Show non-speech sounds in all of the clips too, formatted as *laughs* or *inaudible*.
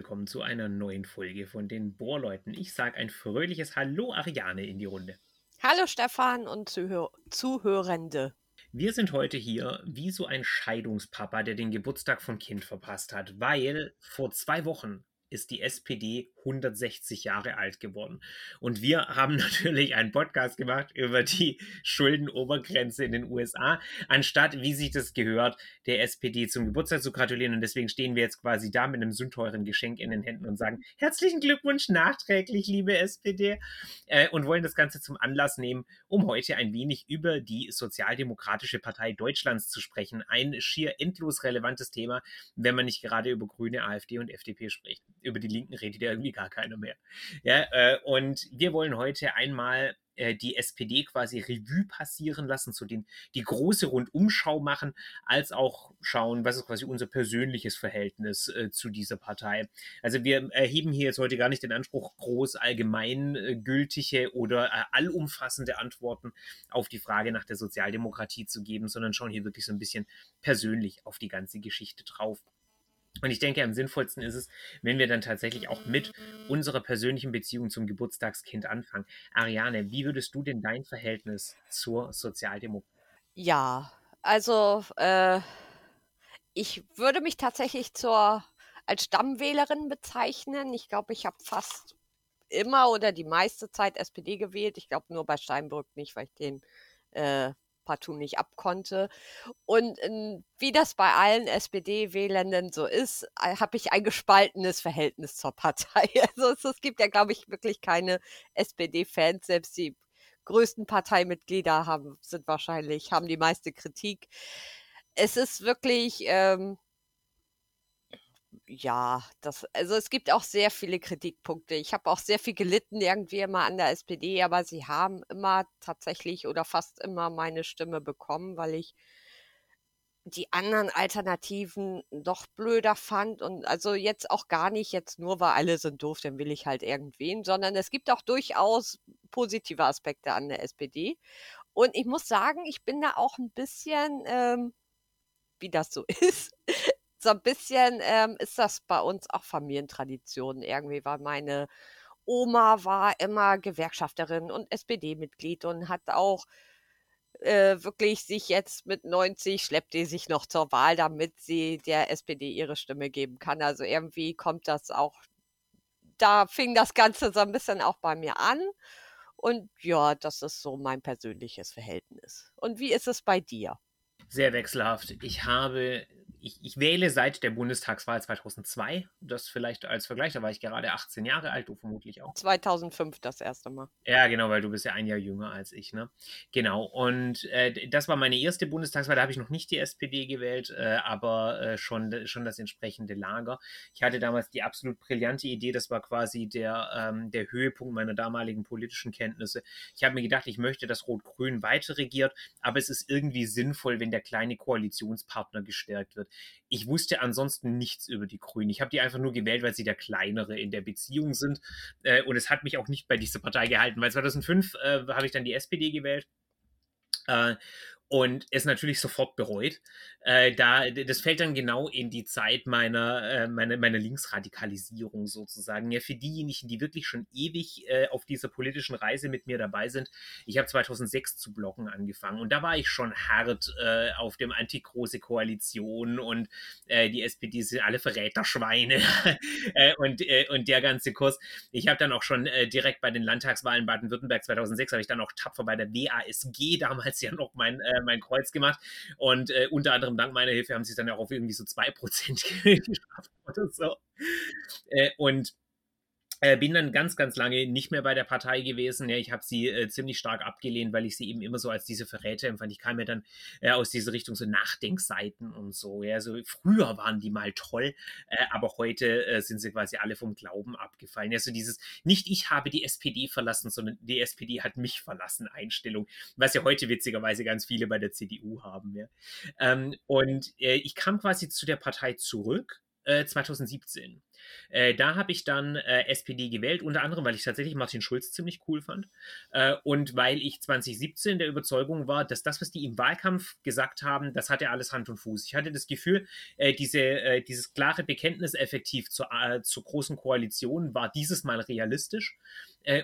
willkommen zu einer neuen Folge von den Bohrleuten. Ich sage ein fröhliches Hallo Ariane in die Runde. Hallo Stefan und Zuhör Zuhörende. Wir sind heute hier wie so ein Scheidungspapa, der den Geburtstag vom Kind verpasst hat, weil vor zwei Wochen ist die SPD 160 Jahre alt geworden. Und wir haben *laughs* natürlich einen Podcast gemacht über die Schuldenobergrenze in den USA, anstatt, wie sich das gehört, der SPD zum Geburtstag zu gratulieren. Und deswegen stehen wir jetzt quasi da mit einem sündteuren Geschenk in den Händen und sagen, herzlichen Glückwunsch nachträglich, liebe SPD, äh, und wollen das Ganze zum Anlass nehmen, um heute ein wenig über die Sozialdemokratische Partei Deutschlands zu sprechen. Ein schier endlos relevantes Thema, wenn man nicht gerade über Grüne, AfD und FDP spricht über die Linken redet ja irgendwie gar keiner mehr. Ja, äh, und wir wollen heute einmal äh, die SPD quasi Revue passieren lassen, so den, die große Rundumschau machen, als auch schauen, was ist quasi unser persönliches Verhältnis äh, zu dieser Partei. Also wir erheben hier jetzt heute gar nicht den Anspruch, groß allgemeingültige oder äh, allumfassende Antworten auf die Frage nach der Sozialdemokratie zu geben, sondern schauen hier wirklich so ein bisschen persönlich auf die ganze Geschichte drauf. Und ich denke, am sinnvollsten ist es, wenn wir dann tatsächlich auch mit unserer persönlichen Beziehung zum Geburtstagskind anfangen. Ariane, wie würdest du denn dein Verhältnis zur Sozialdemokratie? Ja, also äh, ich würde mich tatsächlich zur als Stammwählerin bezeichnen. Ich glaube, ich habe fast immer oder die meiste Zeit SPD gewählt. Ich glaube nur bei Steinbrück nicht, weil ich den äh, partout nicht abkonnte. Und wie das bei allen SPD-Wählenden so ist, äh, habe ich ein gespaltenes Verhältnis zur Partei. *laughs* Also es, es gibt ja, glaube ich, wirklich keine SPD-Fans. Selbst die größten Parteimitglieder haben, sind wahrscheinlich, haben die meiste Kritik. Es ist wirklich, ähm, ja, das, also es gibt auch sehr viele Kritikpunkte. Ich habe auch sehr viel gelitten irgendwie immer an der SPD, aber sie haben immer tatsächlich oder fast immer meine Stimme bekommen, weil ich die anderen Alternativen doch blöder fand und also jetzt auch gar nicht jetzt nur, weil alle sind doof, dann will ich halt irgendwen, sondern es gibt auch durchaus positive Aspekte an der SPD. Und ich muss sagen, ich bin da auch ein bisschen, ähm, wie das so *laughs* ist, so ein bisschen ähm, ist das bei uns auch Familientradition irgendwie, weil meine Oma war immer Gewerkschafterin und SPD-Mitglied und hat auch äh, wirklich sich jetzt mit 90 schleppt die sich noch zur Wahl, damit sie der SPD ihre Stimme geben kann. Also irgendwie kommt das auch, da fing das Ganze so ein bisschen auch bei mir an. Und ja, das ist so mein persönliches Verhältnis. Und wie ist es bei dir? Sehr wechselhaft. Ich habe ich, ich, wähle seit der Bundestagswahl 2002, das vielleicht als Vergleich, da war ich gerade 18 Jahre alt, du vermutlich auch. 2005 das erste Mal. Ja, genau, weil du bist ja ein Jahr jünger als ich, ne? Genau, und äh, das war meine erste Bundestagswahl, da habe ich noch nicht die SPD gewählt, äh, aber äh, schon, schon das entsprechende Lager. Ich hatte damals die absolut brillante Idee, das war quasi der, ähm, der Höhepunkt meiner damaligen politischen Kenntnisse. Ich habe mir gedacht, ich möchte, dass Rot-Grün weiter regiert, aber es ist irgendwie sinnvoll, wenn der kleine Koalitionspartner gestärkt wird. Ich wusste ansonsten nichts über die Grünen. Ich habe die einfach nur gewählt, weil sie der kleinere in der Beziehung sind. Äh, und es hat mich auch nicht bei dieser Partei gehalten, weil 2005 äh, habe ich dann die SPD gewählt. Äh, und es natürlich sofort bereut. Äh, da, das fällt dann genau in die Zeit meiner, äh, meiner, meiner Linksradikalisierung sozusagen. Ja, für diejenigen, die wirklich schon ewig äh, auf dieser politischen Reise mit mir dabei sind. Ich habe 2006 zu blocken angefangen und da war ich schon hart äh, auf dem Anti-Große Koalition und äh, die SPD sind alle Verräterschweine *laughs* äh, und, äh, und der ganze Kurs. Ich habe dann auch schon direkt bei den Landtagswahlen Baden-Württemberg 2006 habe ich dann auch tapfer bei der WASG damals ja noch mein mein Kreuz gemacht. Und äh, unter anderem dank meiner Hilfe haben sie es dann auch auf irgendwie so 2% *laughs* geschafft oder so. Äh, und Äh, bin dann ganz, ganz lange nicht mehr bei der Partei gewesen. Ja, ich habe sie äh, ziemlich stark abgelehnt, weil ich sie eben immer so als diese Verräter empfand. Ich kam ja dann äh, aus dieser Richtung so Nachdenkseiten und so. Ja, so früher waren die mal toll, äh, aber heute äh, sind sie quasi alle vom Glauben abgefallen. Ja, so dieses nicht ich habe die SPD verlassen, sondern die SPD hat mich verlassen Einstellung, was ja heute witzigerweise ganz viele bei der CDU haben. Ja. Ähm, und äh, ich kam quasi zu der Partei zurück 2017. Äh, da habe ich dann äh, SPD gewählt, unter anderem, weil ich tatsächlich Martin Schulz ziemlich cool fand äh, und weil ich 2017 der Überzeugung war, dass das, was die im Wahlkampf gesagt haben, das hatte alles Hand und Fuß. Ich hatte das Gefühl, äh, diese, äh, dieses klare Bekenntnis effektiv zur, äh, zur großen Koalition war dieses Mal realistisch.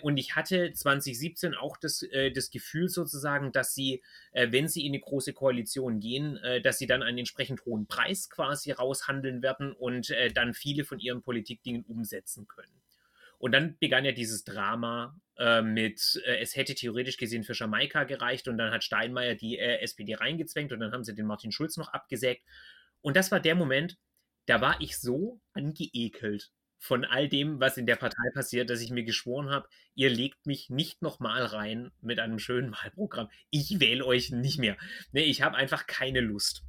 und ich hatte 2017 auch das, das Gefühl sozusagen, dass sie, wenn sie in eine große Koalition gehen, dass sie dann einen entsprechend hohen Preis quasi raushandeln werden und dann viele von ihren Politikdingen umsetzen können. Und dann begann ja dieses Drama äh, mit, äh, es hätte theoretisch gesehen für Jamaika gereicht und dann hat Steinmeier die äh, SPD reingezwängt und dann haben sie den Martin Schulz noch abgesägt. Und das war der Moment, da war ich so angeekelt von all dem, was in der Partei passiert, dass ich mir geschworen habe, ihr legt mich nicht nochmal rein mit einem schönen Wahlprogramm. Ich wähle euch nicht mehr. Nee, ich habe einfach keine Lust.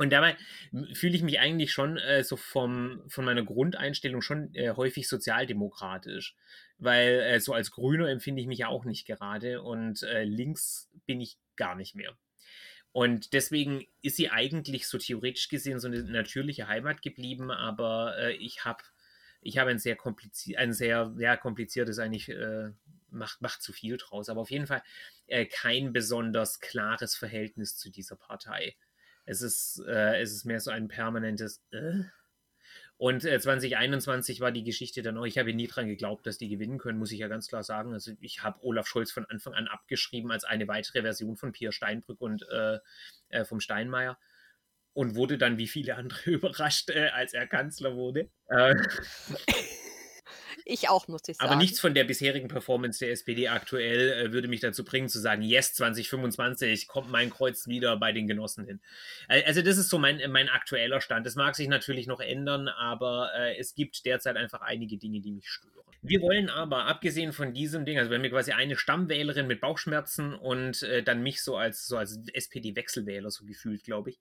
Und dabei fühle ich mich eigentlich schon äh, so vom, von meiner Grundeinstellung schon äh, häufig sozialdemokratisch. Weil äh, so als Grüner empfinde ich mich ja auch nicht gerade und äh, links bin ich gar nicht mehr. Und deswegen ist sie eigentlich so theoretisch gesehen so eine natürliche Heimat geblieben, aber äh, ich habe ich hab ein sehr kompliziert, ein sehr, sehr kompliziertes eigentlich, äh, macht, macht zu viel draus, aber auf jeden Fall kein besonders klares Verhältnis zu dieser Partei. Es ist, äh, es ist mehr so ein permanentes äh. Und äh, 2021 war die Geschichte dann auch, ich habe nie dran geglaubt, dass die gewinnen können, muss ich ja ganz klar sagen. Also ich habe Olaf Scholz von Anfang an abgeschrieben als eine weitere Version von Pierre Steinbrück und äh, äh, vom Steinmeier und wurde dann wie viele andere *laughs* überrascht, äh, als er Kanzler wurde. Äh, ich auch, muss ich sagen. Aber nichts von der bisherigen Performance der SPD aktuell äh, würde mich dazu bringen, zu sagen, yes, 2025 kommt mein Kreuz wieder bei den Genossen hin. Also das ist so mein, mein aktueller Stand. Das mag sich natürlich noch ändern, aber äh, es gibt derzeit einfach einige Dinge, die mich stören. Wir wollen aber, abgesehen von diesem Ding, also wenn wir quasi eine Stammwählerin mit Bauchschmerzen und äh, dann mich so als, so als SPD-Wechselwähler so gefühlt, glaube ich.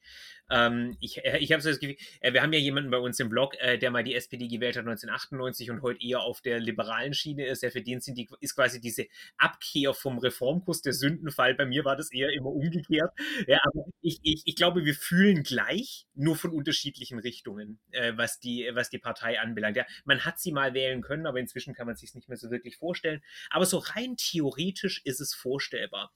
Ähm, ich äh, ich habe so das Gefühl, äh, wir haben ja jemanden bei uns im Blog, äh, der mal die SPD gewählt hat 1998 und heute eher auf der liberalen Schiene ist. Ja, für den sind die, ist quasi diese Abkehr vom Reformkurs der Sündenfall. Bei mir war das eher immer umgekehrt. Ja, aber ich, ich, ich glaube, wir fühlen gleich, nur von unterschiedlichen Richtungen, äh, was, die, was die Partei anbelangt. Ja, man hat sie mal wählen können, aber inzwischen inzwischen kann man sich nicht mehr so wirklich vorstellen. Aber so rein theoretisch ist es vorstellbar.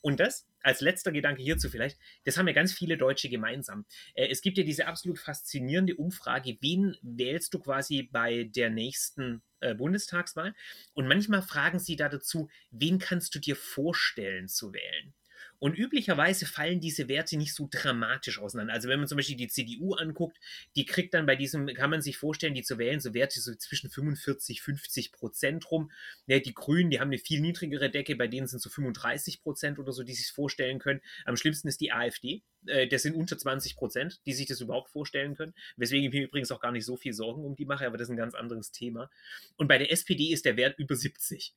Und das als letzter Gedanke hierzu vielleicht, das haben ja ganz viele Deutsche gemeinsam. Äh, es gibt ja diese absolut faszinierende Umfrage, wen wählst du quasi bei der nächsten äh, Bundestagswahl? Und manchmal fragen sie da dazu, wen kannst du dir vorstellen zu wählen? Und üblicherweise fallen diese Werte nicht so dramatisch auseinander. Also wenn man zum Beispiel die CDU anguckt, die kriegt dann bei diesem, kann man sich vorstellen, die zu wählen, so Werte so zwischen 45, 50 Prozent rum. Ja, die Grünen, die haben eine viel niedrigere Decke, bei denen sind so 35 Prozent oder so, die sich vorstellen können. Am schlimmsten ist die AfD. Äh, das sind unter 20 Prozent, die sich das überhaupt vorstellen können. Weswegen ich mir übrigens auch gar nicht so viel Sorgen um die mache, aber das ist ein ganz anderes Thema. Und bei der SPD ist der Wert über 70.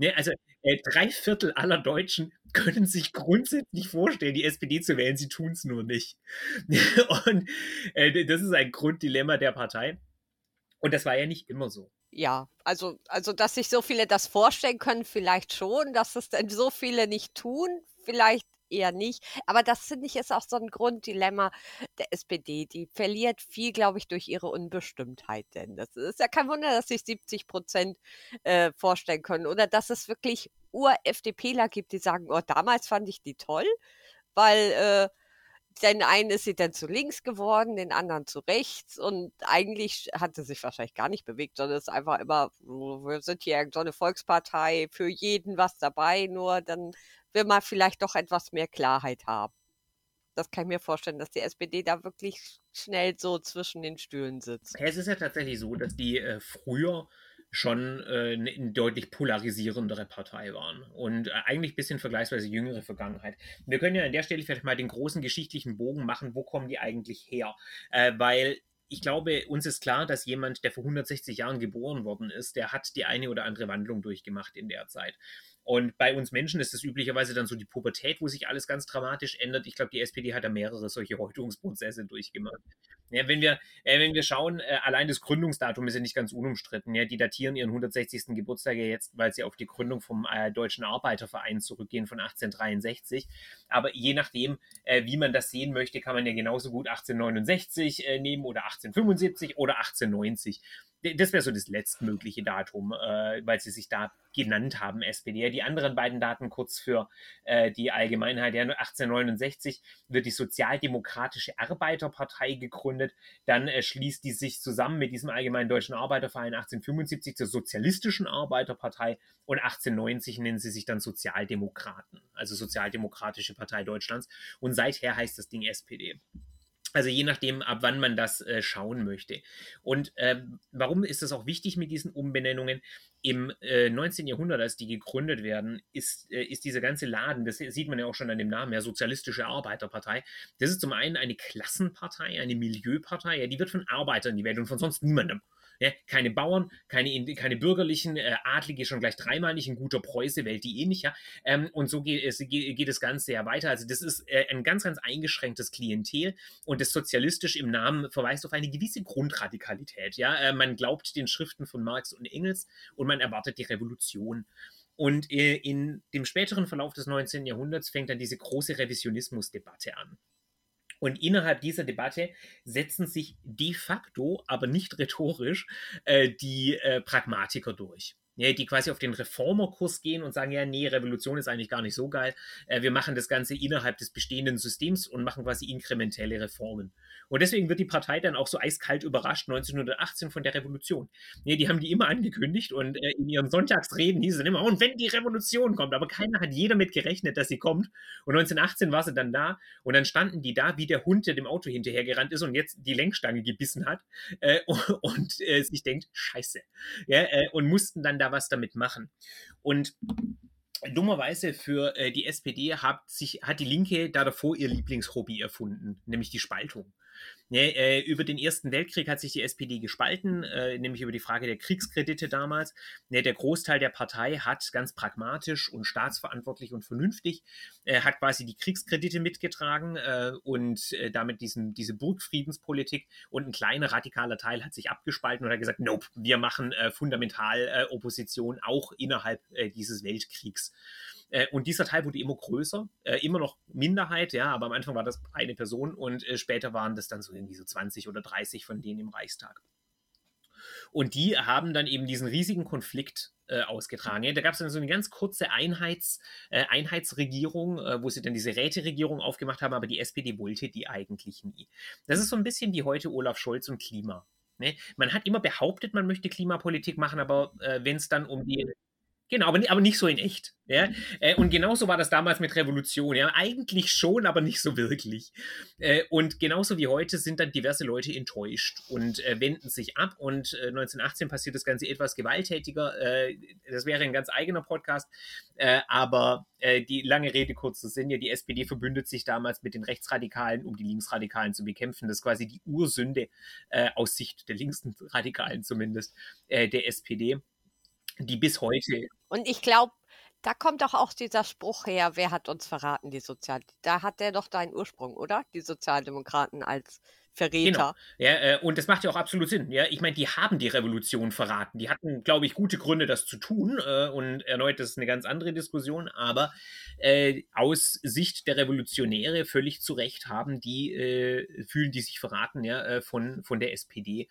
Ne, also äh, drei Viertel aller Deutschen können sich grundsätzlich vorstellen, die SPD zu wählen, sie tun es nur nicht. *laughs* Und äh, das ist ein Grunddilemma der Partei. Und das war ja nicht immer so. Ja, also, also, dass sich so viele das vorstellen können, vielleicht schon, dass es denn so viele nicht tun, vielleicht eher nicht. Aber das finde ich ist auch so ein Grunddilemma der SPD. Die verliert viel, glaube ich, durch ihre Unbestimmtheit. Denn das ist ja kein Wunder, dass sich 70 Prozent äh, vorstellen können. Oder dass es wirklich Ur-FDPler gibt, die sagen, oh, damals fand ich die toll, weil äh, den einen ist sie dann zu links geworden, den anderen zu rechts und eigentlich hat sie sich wahrscheinlich gar nicht bewegt, sondern es ist einfach immer, wir sind hier so eine Volkspartei, für jeden was dabei, nur dann will man vielleicht doch etwas mehr Klarheit haben. Das kann ich mir vorstellen, dass die SPD da wirklich schnell so zwischen den Stühlen sitzt. es ist ja tatsächlich so, dass die äh, früher schon äh, eine deutlich polarisierendere Partei waren und äh, eigentlich ein bisschen vergleichsweise jüngere Vergangenheit. Wir können ja an der Stelle vielleicht mal den großen geschichtlichen Bogen machen, wo kommen die eigentlich her? Äh, weil ich glaube, uns ist klar, dass jemand, der vor 160 Jahren geboren worden ist, der hat die eine oder andere Wandlung durchgemacht in der Zeit. Und bei uns Menschen ist es üblicherweise dann so die Pubertät, wo sich alles ganz dramatisch ändert. Ich glaube, die SPD hat da mehrere solche *laughs* Häutungsprozesse durchgemacht. Ja, wenn, wir, äh, wenn wir schauen, äh, allein das Gründungsdatum ist ja nicht ganz unumstritten. Ja, die datieren ihren 160. Geburtstag ja jetzt, weil sie auf die Gründung vom äh, Deutschen Arbeiterverein zurückgehen von 1863. Aber je nachdem, äh, wie man das sehen möchte, kann man ja genauso gut 1869 äh, nehmen oder 1875 oder 1890 das wäre so das letztmögliche Datum, äh, weil sie sich da genannt haben, SPD. Die anderen beiden Daten kurz für äh, die Allgemeinheit. Ja, 1869 wird die Sozialdemokratische Arbeiterpartei gegründet. Dann äh, schließt die sich zusammen mit diesem Allgemeinen Deutschen Arbeiterverein 1875 zur Sozialistischen Arbeiterpartei und 1890 nennen sie sich dann Sozialdemokraten, also Sozialdemokratische Partei Deutschlands. Und seither heißt das Ding SPD. Also je nachdem, ab wann man das äh, schauen möchte. Und äh, warum ist das auch wichtig mit diesen Umbenennungen? Im äh, 19. Jahrhundert, als die gegründet werden, ist, äh, ist dieser ganze Laden, das sieht man ja auch schon an dem Namen, ja, Sozialistische Arbeiterpartei, das ist zum einen eine Klassenpartei, eine Milieupartei, ja, die wird von Arbeitern gewählt und von sonst niemandem. Ja, keine Bauern, keine, keine bürgerlichen, äh, Adlige schon gleich dreimal nicht, ein guter Preuße wählt die eh nicht, ja. Ähm, und so geht es, geht, geht das Ganze ja weiter. Also das ist äh, ein ganz, ganz eingeschränktes Klientel und das sozialistisch im Namen verweist auf eine gewisse Grundradikalität, ja. Äh, man glaubt den Schriften von Marx und Engels und man erwartet die Revolution. Und äh, in dem späteren Verlauf des 19. Jahrhunderts fängt dann diese große Revisionismusdebatte an. Und innerhalb dieser Debatte setzen sich de facto, aber nicht rhetorisch, äh, die äh, Pragmatiker durch ja, die quasi auf den Reformerkurs gehen und sagen, ja, nee, Revolution ist eigentlich gar nicht so geil. Äh, wir machen das Ganze innerhalb des bestehenden Systems und machen quasi inkrementelle Reformen. Und deswegen wird die Partei dann auch so eiskalt überrascht 1918 von der Revolution. Ja, die haben die immer angekündigt und äh, in ihren Sonntagsreden hieß es immer, und wenn die Revolution kommt, aber keiner hat jeder mit gerechnet, dass sie kommt. Und 1918 war sie dann da und dann standen die da, wie der Hund, der dem Auto hinterhergerannt ist und jetzt die Lenkstange gebissen hat äh, und, *laughs* und äh, sich denkt, scheiße. Ja, äh, und mussten dann da was damit machen. Und dummerweise für äh, die SPD hat, sich, hat die Linke da davor ihr Lieblingshobby erfunden, nämlich die Spaltung. Ne, äh, über den Ersten Weltkrieg hat sich die SPD gespalten, äh, nämlich über die Frage der Kriegskredite damals. Ne, der Großteil der Partei hat ganz pragmatisch und staatsverantwortlich und vernünftig, äh, hat quasi die Kriegskredite mitgetragen äh, und äh, damit diesen, diese Burgfriedenspolitik und ein kleiner radikaler Teil hat sich abgespalten und hat gesagt, nope, wir machen äh, fundamental Opposition auch innerhalb dieses Weltkriegs. Äh, und dieser Teil wurde immer größer, äh, immer noch Minderheit, ja, aber am Anfang war das eine Person und äh, später waren das dann so irgendwie so 20 oder 30 von denen im Reichstag. Und die haben dann eben diesen riesigen Konflikt äh, ausgetragen. Ja, da gab es dann so eine ganz kurze Einheits, äh, Einheitsregierung, äh, wo sie dann diese Räteregierung aufgemacht haben, aber die SPD wollte die eigentlich nie. Das ist so ein bisschen wie heute Olaf Scholz und Klima. Ne? Man hat immer behauptet, man möchte Klimapolitik machen, aber wenn es dann um die Genau, aber, aber nicht so in echt. Ja? Äh, und genauso war das damals mit Revolution. Ja? Eigentlich schon, aber nicht so wirklich. Äh, und genauso wie heute sind dann diverse Leute enttäuscht und äh, wenden sich ab. Und 1918 passiert das Ganze etwas gewalttätiger. das wäre ein ganz eigener Podcast. aber die lange Rede, kurzer Sinn, ja, die SPD verbündet sich damals mit den Rechtsradikalen, um die Linksradikalen zu bekämpfen. Das ist quasi die Ursünde aus Sicht der Linksradikalen zumindest, der SPD die bis heute. Und ich glaube, da kommt doch auch dieser Spruch her, wer hat uns verraten, die Sozial... Da hat der doch deinen Ursprung, oder? Die Sozialdemokraten als Verräter. Genau. Ja, äh, und das macht ja auch absolut Sinn. Ja, ich meine, die haben die Revolution verraten. Die hatten, glaube ich, gute Gründe, das zu tun. Äh, und erneut, das ist eine ganz andere Diskussion. Aber äh, aus Sicht der Revolutionäre völlig zu Recht haben die, äh, fühlen die sich verraten ja, äh, von, von der SPD.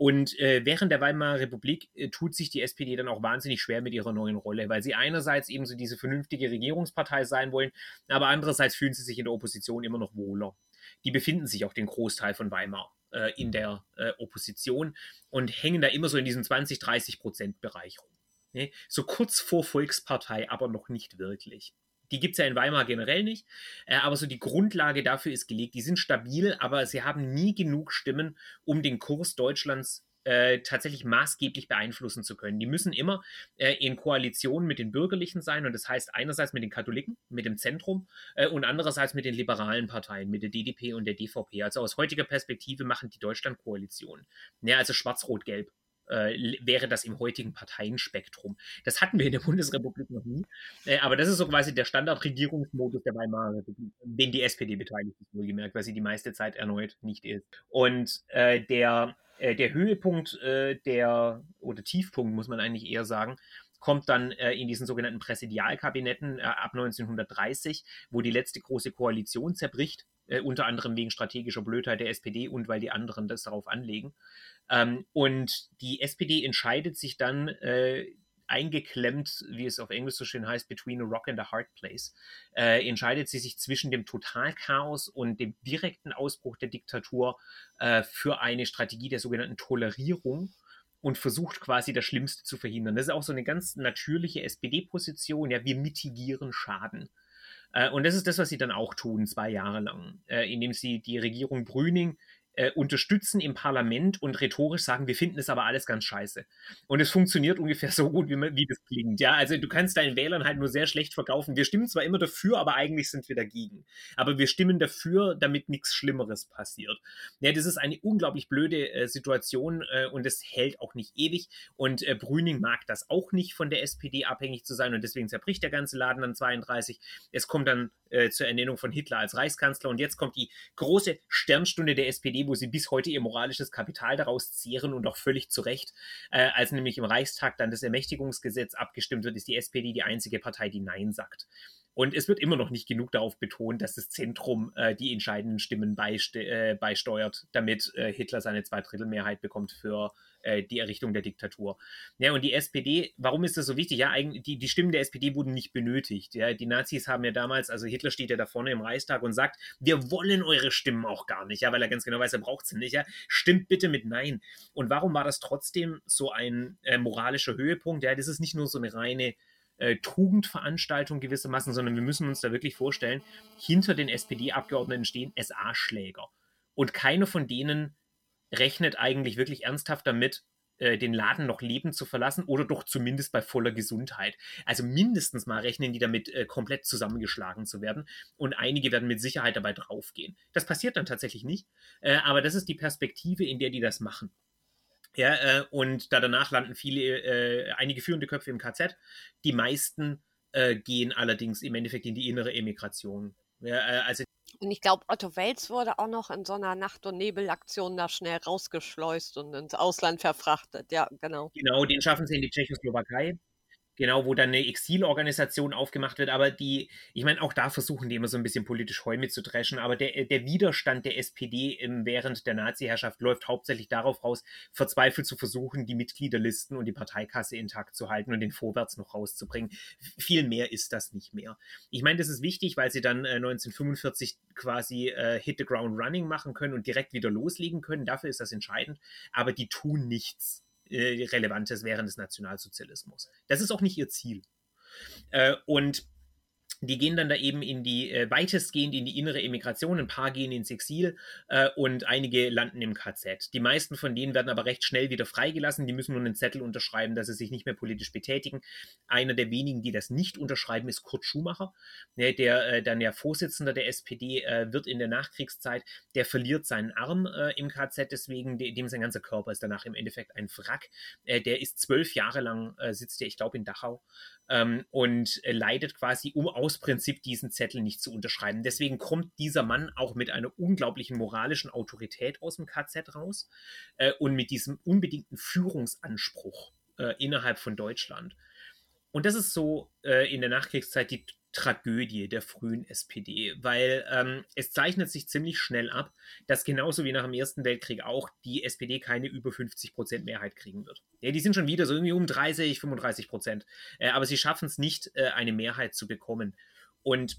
Und äh, während der Weimarer Republik äh, tut sich die SPD dann auch wahnsinnig schwer mit ihrer neuen Rolle, weil sie einerseits eben so diese vernünftige Regierungspartei sein wollen, aber andererseits fühlen sie sich in der Opposition immer noch wohler. Die befinden sich auch den Großteil von Weimar äh, in der äh, Opposition und hängen da immer so in diesem 20, 30 Prozent Bereich rum. Ne? So kurz vor Volkspartei, aber noch nicht wirklich. Die gibt es ja in Weimar generell nicht. Äh, aber so die Grundlage dafür ist gelegt. Die sind stabil, aber sie haben nie genug Stimmen, um den Kurs Deutschlands äh, tatsächlich maßgeblich beeinflussen zu können. Die müssen immer äh, in Koalition mit den Bürgerlichen sein und das heißt einerseits mit den Katholiken, mit dem Zentrum äh, und andererseits mit den liberalen Parteien, mit der DDP und der DVP. Also aus heutiger Perspektive machen die Deutschland-Koalition. Ja, also schwarz-rot-gelb äh, wäre das im heutigen Parteienspektrum. Das hatten wir in der *laughs* Bundesrepublik noch nie. Äh, aber das ist so quasi der Standardregierungsmodus der Weimarer Republik, den die SPD beteiligt ist, wohlgemerkt, weil sie die meiste Zeit erneut nicht ist. Und äh, der, äh, der Höhepunkt äh, der, oder Tiefpunkt, muss man eigentlich eher sagen, kommt dann äh, in diesen sogenannten Präsidialkabinetten äh, ab 1930, wo die letzte große Koalition zerbricht, äh, unter anderem wegen strategischer Blödheit der SPD und weil die anderen das darauf anlegen. Ähm, und die SPD entscheidet sich dann äh, eingeklemmt, wie es auf Englisch so schön heißt, between a rock and a hard place, äh, entscheidet sie sich zwischen dem Totalchaos und dem direkten Ausbruch der Diktatur äh, für eine Strategie der sogenannten Tolerierung und versucht quasi das Schlimmste zu verhindern. Das ist auch so eine ganz natürliche SPD-Position. Ja, wir mitigieren Schaden. Äh, und das ist das, was sie dann auch tun, zwei Jahre lang, äh, indem sie die Regierung Brüning äh, unterstützen im Parlament und rhetorisch sagen, wir finden es aber alles ganz scheiße. Und es funktioniert ungefähr so gut, wie, man, wie das klingt. Ja, also du kannst deinen Wählern halt nur sehr schlecht verkaufen. Wir stimmen zwar immer dafür, aber eigentlich sind wir dagegen. Aber wir stimmen dafür, damit nichts Schlimmeres passiert. Ja, das ist eine unglaublich blöde äh, Situation äh, und es hält auch nicht ewig. Und äh, Brüning mag das auch nicht, von der SPD abhängig zu sein und deswegen zerbricht der ganze Laden dann 32. Es kommt dann äh, zur Ernennung von Hitler als Reichskanzler und jetzt kommt die große Sternstunde der SPD, wo sie bis heute ihr moralisches Kapital daraus zehren und auch völlig zu Recht. Äh, als nämlich im Reichstag dann das Ermächtigungsgesetz abgestimmt wird, ist die SPD die einzige Partei, die Nein sagt. Und es wird immer noch nicht genug darauf betont, dass das Zentrum äh, die entscheidenden Stimmen beiste äh, beisteuert, damit äh, Hitler seine Zweidrittelmehrheit bekommt für äh, die Errichtung der Diktatur. Ja, und die SPD, warum ist das so wichtig? Ja, eigentlich, die, die Stimmen der SPD wurden nicht benötigt. Ja, die Nazis haben ja damals, also Hitler steht ja da vorne im Reichstag und sagt, wir wollen eure Stimmen auch gar nicht, ja, weil er ganz genau weiß, er braucht sie nicht. Ja, stimmt bitte mit Nein. Und warum war das trotzdem so ein äh, moralischer Höhepunkt? Ja, das ist nicht nur so eine reine äh, Tugendveranstaltung gewissermaßen, sondern wir müssen uns da wirklich vorstellen, hinter den SPD-Abgeordneten stehen SA-Schläger. Und keiner von denen rechnet eigentlich wirklich ernsthaft damit, äh, den Laden noch lebend zu verlassen oder doch zumindest bei voller Gesundheit. Also mindestens mal rechnen die damit, äh, komplett zusammengeschlagen zu werden und einige werden mit Sicherheit dabei draufgehen. Das passiert dann tatsächlich nicht, äh, aber das ist die Perspektive, in der die das machen. Ja, und da danach landen viele, einige führende Köpfe im KZ. Die meisten gehen allerdings im Endeffekt in die innere Emigration. Ja, also und ich glaube, Otto Wels wurde auch noch in so einer Nacht- und Nebelaktion da schnell rausgeschleust und ins Ausland verfrachtet. Ja, genau. Genau, den schaffen sie in die Tschechoslowakei genau, wo dann eine Exilorganisation aufgemacht wird, aber die, ich meine, auch da versuchen die immer so ein bisschen politisch Heu mitzudreschen, aber der, der Widerstand der SPD im, während der Nazi-Herrschaft läuft hauptsächlich darauf raus, verzweifelt zu versuchen, die Mitgliederlisten und die Parteikasse intakt zu halten und den Vorwärts noch rauszubringen. Viel mehr ist das nicht mehr. Ich meine, das ist wichtig, weil sie dann äh, 1945 quasi äh, Hit the Ground Running machen können und direkt wieder loslegen können. Dafür ist das entscheidend, aber die tun nichts äh, Relevantes während des Nationalsozialismus. Das ist auch nicht ihr Ziel. Äh, und die gehen dann da eben in die, äh, weitestgehend in die innere Emigration, ein paar gehen ins Exil äh, und einige landen im KZ. Die meisten von denen werden aber recht schnell wieder freigelassen, die müssen nur einen Zettel unterschreiben, dass sie sich nicht mehr politisch betätigen. Einer der wenigen, die das nicht unterschreiben, ist Kurt Schumacher, ne, der äh, dann ja Vorsitzender der SPD äh, wird in der Nachkriegszeit, der verliert seinen Arm äh, im KZ, deswegen, dem sein ganzer Körper ist danach im Endeffekt ein Wrack. Äh, der ist zwölf Jahre lang, sitzt der, ich glaube, in Dachau ähm, und leidet quasi um aus Prinzip diesen Zettel nicht zu unterschreiben. Deswegen kommt dieser Mann auch mit einer unglaublichen moralischen Autorität aus dem KZ raus äh, und mit diesem unbedingten Führungsanspruch äh, innerhalb von Deutschland. Und das ist so äh, in der Nachkriegszeit die Tragödie der frühen SPD, weil ähm, es zeichnet sich ziemlich schnell ab, dass genauso wie nach dem Ersten Weltkrieg auch die SPD keine über 50 Prozent Mehrheit kriegen wird. Ja, die sind schon wieder so irgendwie um 30, 35 Prozent, äh, aber sie schaffen es nicht, äh, eine Mehrheit zu bekommen. Und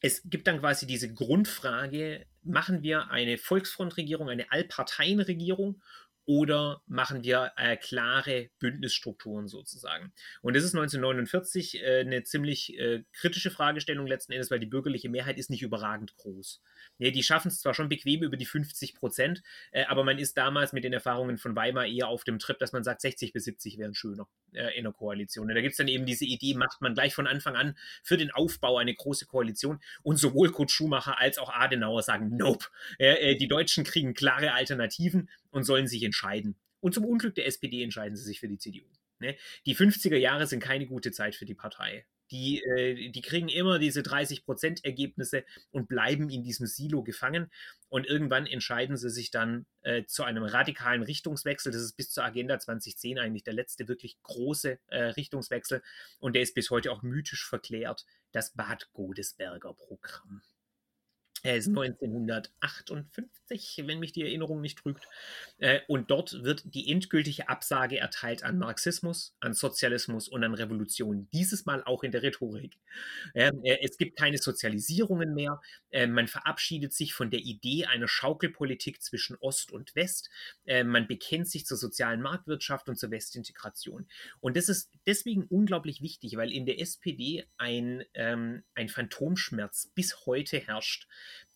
es gibt dann quasi diese Grundfrage, machen wir eine Volksfrontregierung, eine Allparteienregierung oder machen wir äh, klare Bündnisstrukturen sozusagen? Und das ist 1949 äh, eine ziemlich äh, kritische Fragestellung letzten Endes, weil die bürgerliche Mehrheit ist nicht überragend groß. Ja, die schaffen es zwar schon bequem über die 50 Prozent, äh, aber man ist damals mit den Erfahrungen von Weimar eher auf dem Trip, dass man sagt, 60 bis 70 wären schöner äh, in der Koalition. Und da gibt es dann eben diese Idee, macht man gleich von Anfang an für den Aufbau eine große Koalition. Und sowohl Kurt Schumacher als auch Adenauer sagen, nope, äh, die Deutschen kriegen klare Alternativen und sollen sich entscheiden. Und zum Unglück der SPD entscheiden sie sich für die CDU. Ne? Die 50er Jahre sind keine gute Zeit für die Partei. Die, äh, die kriegen immer diese 30%-Ergebnisse und bleiben in diesem Silo gefangen. Und irgendwann entscheiden sie sich dann äh, zu einem radikalen Richtungswechsel. Das ist bis zur Agenda 2010 eigentlich der letzte wirklich große äh, Richtungswechsel. Und der ist bis heute auch mythisch verklärt. Das Bad Godesberger Programm. Er ist 1958, wenn mich die Erinnerung nicht trügt. Äh, und dort wird die endgültige Absage erteilt an Marxismus, an Sozialismus und an Revolution. Dieses Mal auch in der Rhetorik. Äh, es gibt keine Sozialisierungen mehr. Äh, man verabschiedet sich von der Idee einer Schaukelpolitik zwischen Ost und West. Man bekennt sich zur sozialen Marktwirtschaft und zur Westintegration. Und das ist deswegen unglaublich wichtig, weil in der SPD ein, ähm, ein Phantomschmerz bis heute herrscht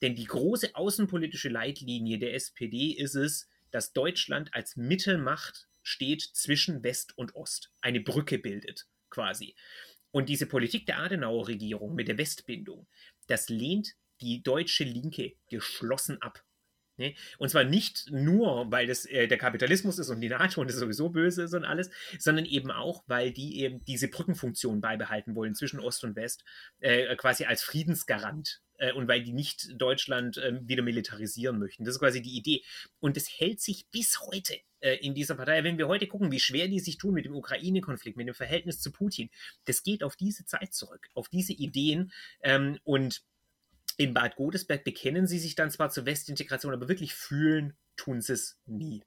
denn die große außenpolitische Leitlinie der SPD ist es, dass Deutschland als Mittelmacht steht zwischen West und Ost, eine Brücke bildet quasi. Und diese Politik der Adenauer Regierung mit der Westbindung, das lehnt die deutsche Linke geschlossen ab. Ne? Und zwar nicht nur, weil das äh, der Kapitalismus ist und die NATO und das sowieso böse ist und alles, sondern eben auch, weil die eben diese Brückenfunktion beibehalten wollen zwischen Ost und West, äh, quasi als Friedensgarant äh, und weil die nicht Deutschland äh, wieder militarisieren möchten. Das ist quasi die Idee. Und das hält sich bis heute äh, in dieser Partei. Wenn wir heute gucken, wie schwer die sich tun mit dem Ukraine-Konflikt, mit dem Verhältnis zu Putin, das geht auf diese Zeit zurück, auf diese Ideen ähm, und in Bad Godesberg bekennen sie sich dann zwar zur Westintegration, aber wirklich fühlen tun sie es nie.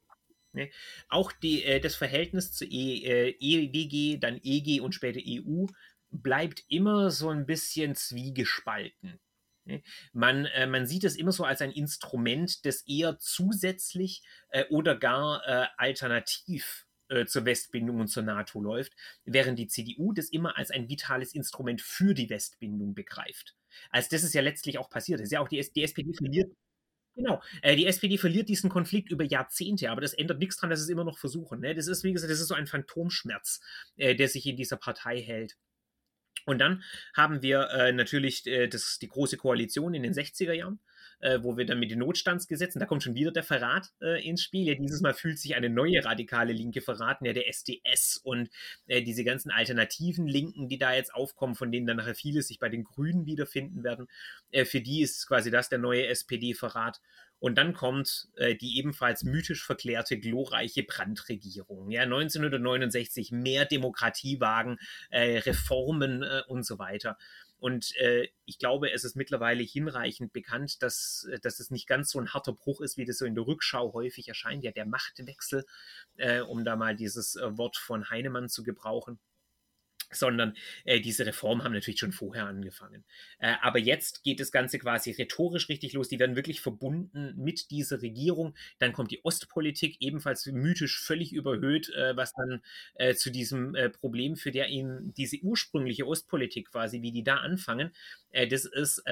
Ne? Auch die, äh, das Verhältnis zu e, äh, EWG, dann EG und später EU bleibt immer so ein bisschen zwiegespalten. Ne? Man, äh, man sieht es immer so als ein Instrument, das eher zusätzlich äh, oder gar äh, alternativ äh, zur Westbindung und zur NATO läuft, während die CDU das immer als ein vitales Instrument für die Westbindung begreift. Also das ist ja letztlich auch passiert. Das ist ja auch die, die SPD verliert. Genau, äh, die SPD verliert diesen Konflikt über Jahrzehnte, aber das ändert nichts daran, dass es immer noch versuchen. Ne? Das ist, wie gesagt, das ist so ein Phantomschmerz, äh, der sich in dieser Partei hält. Und dann haben wir äh, natürlich äh, das, die große Koalition in den 60er Jahren, äh, wo wir dann mit den Notstandsgesetzen, da kommt schon wieder der Verrat äh, ins Spiel. Ja, dieses Mal fühlt sich eine neue radikale Linke verraten, ja, der SDS und äh, diese ganzen alternativen Linken, die da jetzt aufkommen, von denen dann nachher viele sich bei den Grünen wiederfinden werden. Äh, für die ist quasi das der neue SPD-Verrat. Und dann kommt äh, die ebenfalls mythisch verklärte glorreiche Brandregierung. Ja, 1969 mehr Demokratie wagen, äh, Reformen äh, und so weiter. Und äh, ich glaube, es ist mittlerweile hinreichend bekannt, dass, dass es nicht ganz so ein harter Bruch ist, wie das so in der Rückschau häufig erscheint. Ja, der Machtwechsel, äh, um da mal dieses äh, Wort von Heinemann zu gebrauchen sondern äh, diese Reformen haben natürlich schon vorher angefangen. Äh, aber jetzt geht das Ganze quasi rhetorisch richtig los. Die werden wirklich verbunden mit dieser Regierung. Dann kommt die Ostpolitik, ebenfalls mythisch völlig überhöht, äh, was dann äh, zu diesem äh, Problem für der ihnen diese ursprüngliche Ostpolitik quasi, wie die da anfangen, äh, das ist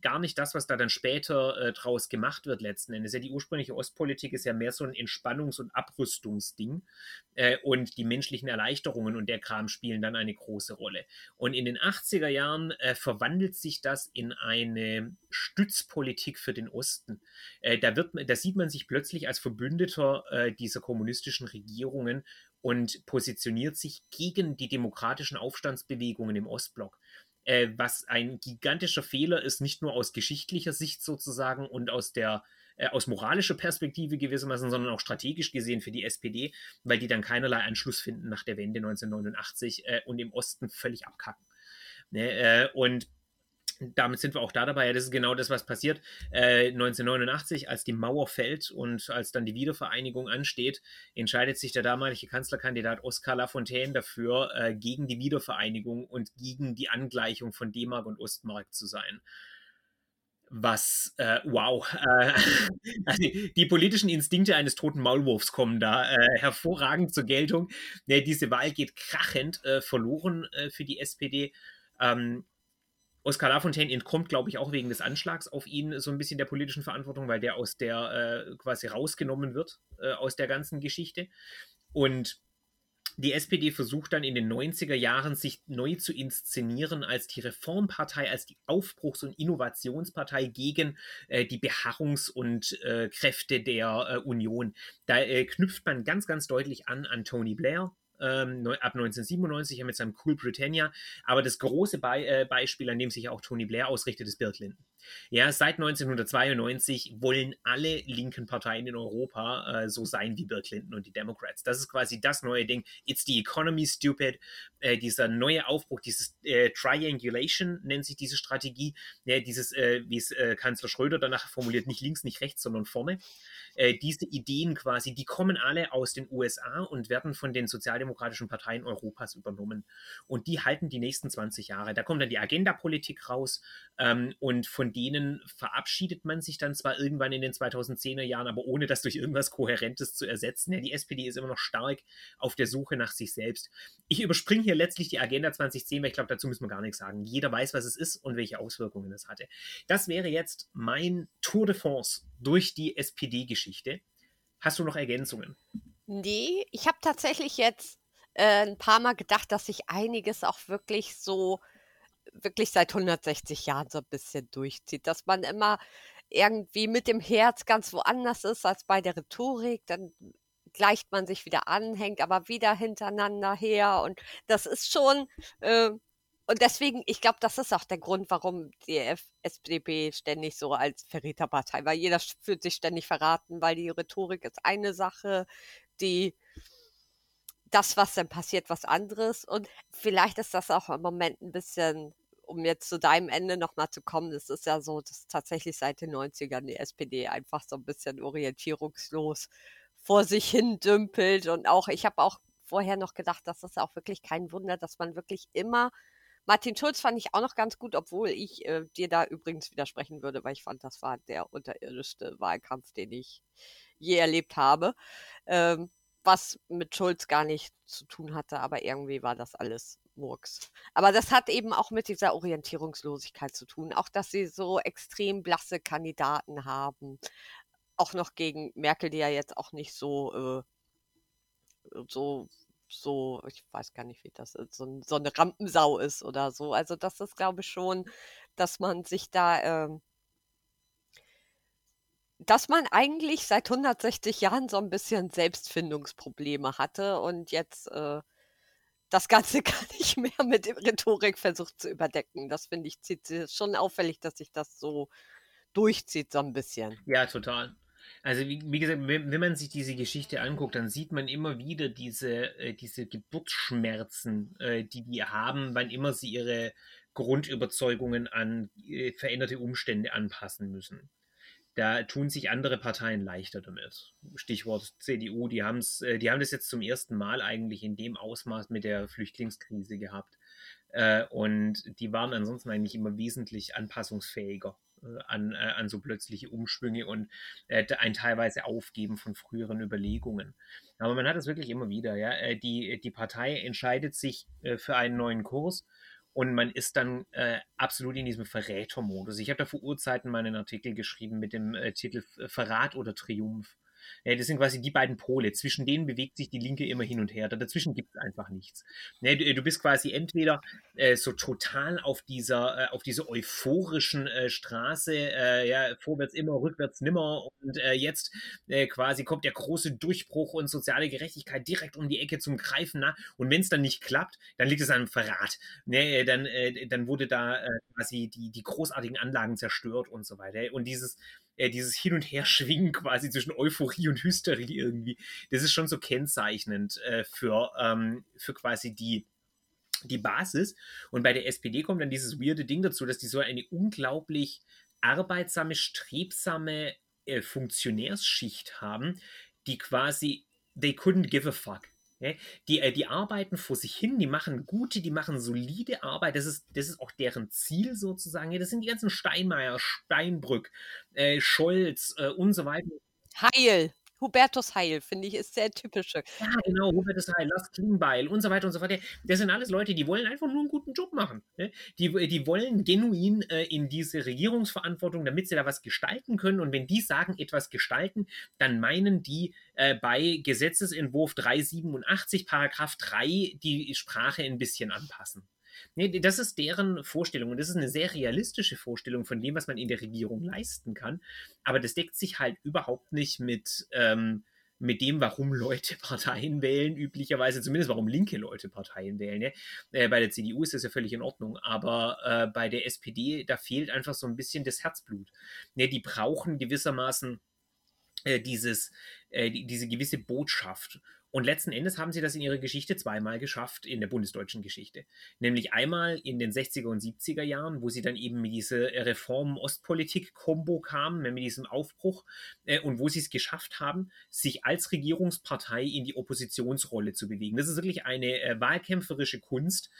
gar nicht das, was da dann später draus gemacht wird letzten Endes. Ja, die ursprüngliche Ostpolitik ist ja mehr so ein Entspannungs- und Abrüstungsding. und die menschlichen Erleichterungen und der Kram spielen dann eine große Rolle. Und in den 80er Jahren äh, verwandelt sich das in eine Stützpolitik für den Osten. Äh, da, wird, da sieht man sich plötzlich als Verbündeter äh, dieser kommunistischen Regierungen und positioniert sich gegen die demokratischen Aufstandsbewegungen im Ostblock. Äh, was ein gigantischer Fehler ist, nicht nur aus geschichtlicher Sicht sozusagen und aus der äh, aus moralischer Perspektive gewissermaßen, sondern auch strategisch gesehen für die SPD, weil die dann keinerlei Anschluss finden nach der Wende 1989 äh, und im Osten völlig abkacken. Ne? Äh, und damit sind wir auch da dabei. Ja, das ist genau das, was passiert. Äh, 1989, als die Mauer fällt und als dann die Wiedervereinigung ansteht, entscheidet sich der damalige Kanzlerkandidat Oskar Lafontaine dafür, äh, gegen die Wiedervereinigung und gegen die Angleichung von D-Mark und Ostmark zu sein was, äh, wow, äh, *laughs* also die politischen Instinkte eines toten Maulwurfs kommen da äh, hervorragend zur Geltung. Ja, diese Wahl geht krachend äh, verloren äh, für die SPD. Ähm, Oskar Lafontaine entkommt, glaube ich, auch wegen des Anschlags auf ihn so ein bisschen der politischen Verantwortung, weil der aus der äh, quasi rausgenommen wird aus der ganzen Geschichte. Und die SPD versucht dann in den 90er Jahren sich neu zu inszenieren als die Reformpartei, als die Aufbruchs- und Innovationspartei gegen äh, die Beharrungs- und äh, Kräfte der äh, Union. Da äh, knüpft man ganz, ganz deutlich an an Tony Blair, ähm, ab 1997 mit seinem Cool Britannia. Aber das große Be äh, Beispiel, an dem sich auch Tony Blair ausrichtet, ist Bill Clinton. Ja, seit 1992 wollen alle linken Parteien in Europa äh, so sein wie Bill Clinton und die Democrats. Das ist quasi das neue Ding. It's the economy stupid. Äh, dieser neue Aufbruch, dieses äh, Triangulation nennt sich diese Strategie. Ja, dieses, äh, wie es äh, Kanzler Schröder danach formuliert, nicht links, nicht rechts, sondern vorne. Äh, diese Ideen quasi, die kommen alle aus den USA und werden von den sozialdemokratischen Parteien Europas übernommen. Und die halten die nächsten 20 Jahre. Da kommt dann die Agenda-Politik raus ähm, und von denen verabschiedet man sich dann zwar irgendwann in den 2010er Jahren, aber ohne das durch irgendwas Kohärentes zu ersetzen. Ja, die SPD ist immer noch stark auf der Suche nach sich selbst. Ich überspringe hier letztlich die Agenda 2010, weil ich glaube, dazu müssen wir gar nichts sagen. Jeder weiß, was es ist und welche Auswirkungen es hatte. Das wäre jetzt mein Tour de France durch die SPD-Geschichte. Hast du noch Ergänzungen? Nee, ich habe tatsächlich jetzt äh, ein paar Mal gedacht, dass sich einiges auch wirklich so, wirklich seit 160 Jahren so ein bisschen durchzieht, dass man immer irgendwie mit dem Herz ganz woanders ist als bei der Rhetorik, dann gleicht man sich wieder an, hängt aber wieder hintereinander her und das ist schon, äh, und deswegen, ich glaube, das ist auch der Grund, warum die SPD ständig so als Verräterpartei, weil jeder fühlt sich ständig verraten, weil die Rhetorik ist eine Sache, die das, was dann passiert, was anderes. Und vielleicht ist das auch im Moment ein bisschen, um jetzt zu deinem Ende nochmal zu kommen, es ist ja so, dass tatsächlich seit den 90ern die SPD einfach so ein bisschen orientierungslos vor sich hin dümpelt. Und auch, ich habe auch vorher noch gedacht, das ist auch wirklich kein Wunder, dass man wirklich immer Martin Schulz fand ich auch noch ganz gut, obwohl ich äh, dir da übrigens widersprechen würde, weil ich fand, das war der unterirdischste Wahlkampf, den ich je erlebt habe. Ähm, was mit Schulz gar nicht zu tun hatte, aber irgendwie war das alles Murks. Aber das hat eben auch mit dieser Orientierungslosigkeit zu tun. Auch, dass sie so extrem blasse Kandidaten haben. Auch noch gegen Merkel, die ja jetzt auch nicht so, äh, so so, ich weiß gar nicht, wie das ist, so, so eine Rampensau ist oder so. Also das ist, glaube ich, schon, dass man sich da, ähm, dass man eigentlich seit 160 Jahren so ein bisschen Selbstfindungsprobleme hatte und jetzt äh, das Ganze *laughs* gar nicht mehr mit Rhetorik versucht zu überdecken. Das finde ich zieht schon auffällig, dass sich das so durchzieht so ein bisschen. Ja, total. Also wie, wie gesagt, wenn, wenn, man sich diese Geschichte anguckt, dann sieht man immer wieder diese, äh, diese Geburtsschmerzen, äh, die die haben, wann immer sie ihre Grundüberzeugungen an äh, veränderte Umstände anpassen müssen. Da tun sich andere Parteien leichter damit. Stichwort CDU, die, haben's, äh, die haben das jetzt zum ersten Mal eigentlich in dem Ausmaß mit der Flüchtlingskrise gehabt. Äh, und die waren ansonsten eigentlich immer wesentlich anpassungsfähiger äh, an, an so plötzliche Umschwünge und ein teilweise Aufgeben von früheren Überlegungen. Aber man hat es wirklich immer wieder, ja. Die, die Partei entscheidet sich für einen neuen Kurs und man ist dann äh, absolut in diesem Verrätermodus. Ich habe da vor Urzeiten mal einen Artikel geschrieben mit dem Titel Verrat oder Triumph. Ja, das sind quasi die beiden Pole. Zwischen denen bewegt sich die Linke immer hin und her. Dazwischen gibt es einfach nichts. Ja, du, du, bist quasi entweder äh, so total auf dieser, äh, auf dieser euphorischen äh, Straße, äh, ja, vorwärts immer, rückwärts nimmer und äh, jetzt äh, quasi kommt der große Durchbruch und soziale Gerechtigkeit direkt um die Ecke zum Greifen. Na? Und wenn es dann nicht klappt, dann liegt es an einem Verrat. Ne? Dann, dann wurde da quasi die, die großartigen Anlagen zerstört und so weiter. Und dieses, äh, dieses Hin- und Herschwingen quasi zwischen Euphorie und Hysterie irgendwie, das ist schon so kennzeichnend äh, für, ähm, für quasi die, die Basis. Und bei der SPD kommt dann dieses weirde Ding dazu, dass die so eine unglaublich arbeitsame, strebsame äh, Funktionärsschicht haben, die quasi, they couldn't give a fuck. Die, äh, die arbeiten vor sich hin, die machen gute, die machen solide Arbeit. Das ist, das ist auch deren Ziel sozusagen. Das sind die ganzen Steinmeier, Steinbrück, äh, Scholz äh, und so weiter. Heil. Hubertus Heil, finde ich, ist sehr typische. Ja, genau, Hubertus Heil, Lars Klingbeil und so weiter und so fort. Das sind alles Leute, die wollen einfach nur einen guten Job machen. Ne? Die, die wollen genuin äh, in diese Regierungsverantwortung, damit sie da was gestalten können. Und wenn die sagen, etwas gestalten, dann meinen die äh, bei Gesetzesentwurf 387, Paragraph 3, die Sprache ein bisschen anpassen. Nee, das ist deren Vorstellung und das ist eine sehr realistische Vorstellung von dem, was man in der Regierung leisten kann. Aber das deckt sich halt überhaupt nicht mit, ähm, mit dem, warum Leute *laughs* Parteien wählen, üblicherweise, zumindest warum linke Leute Parteien wählen. Ne? Äh, bei der CDU ist das ja völlig in Ordnung, aber äh, bei der SPD, da fehlt einfach so ein bisschen das Herzblut. Ne? Die brauchen gewissermaßen äh, dieses, äh, die, diese gewisse Botschaft. Und letzten Endes haben sie das in ihrer Geschichte zweimal geschafft, in der bundesdeutschen Geschichte. Nämlich einmal in den 60er und 70er Jahren, wo sie dann eben mit dieser Reform-Ostpolitik-Kombo kamen, mit diesem Aufbruch, äh, und wo sie es geschafft haben, sich als Regierungspartei in die Oppositionsrolle zu bewegen. Das ist wirklich eine äh, wahlkämpferische Kunst,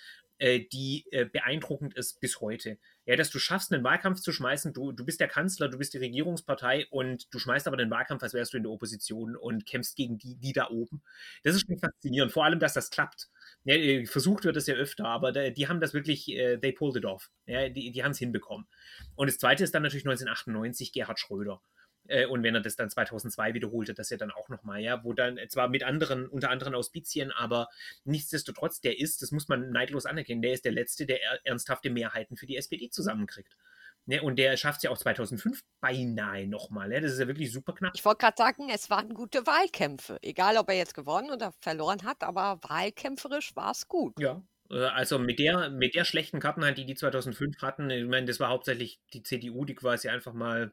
die äh, beeindruckend ist bis heute. Ja, dass du schaffst, einen Wahlkampf zu schmeißen, du, du bist der Kanzler, du bist die Regierungspartei und du schmeißt aber den Wahlkampf, als wärst du in der Opposition und kämpfst gegen die, die da oben. Das ist schon faszinierend, vor allem, dass das klappt. Ja, äh, versucht wird es ja öfter, aber die haben das wirklich, they pulled it off. Ja, die, die haben es hinbekommen. Und das zweite ist dann natürlich 1998 Gerhard Schröder. Äh, und wenn er das dann 2002 wiederholte, das ja dann auch nochmal, ja, wo dann zwar mit anderen, unter anderen Auspizien, aber nichtsdestotrotz, der ist, das muss man neidlos anerkennen, der ist der Letzte, der ernsthafte Mehrheiten für die SPD zusammenkriegt. Ne, und der schafft es ja auch 2005 beinahe nochmal. Ne? Das ist ja wirklich super knapp. Ich wollte gerade sagen, es waren gute Wahlkämpfe. Egal, ob er jetzt gewonnen oder verloren hat, aber wahlkämpferisch war es gut. Ja, äh, also mit der, mit der schlechten Kartenhand, die die 2005 hatten, ich meine, das war hauptsächlich die CDU, die quasi einfach mal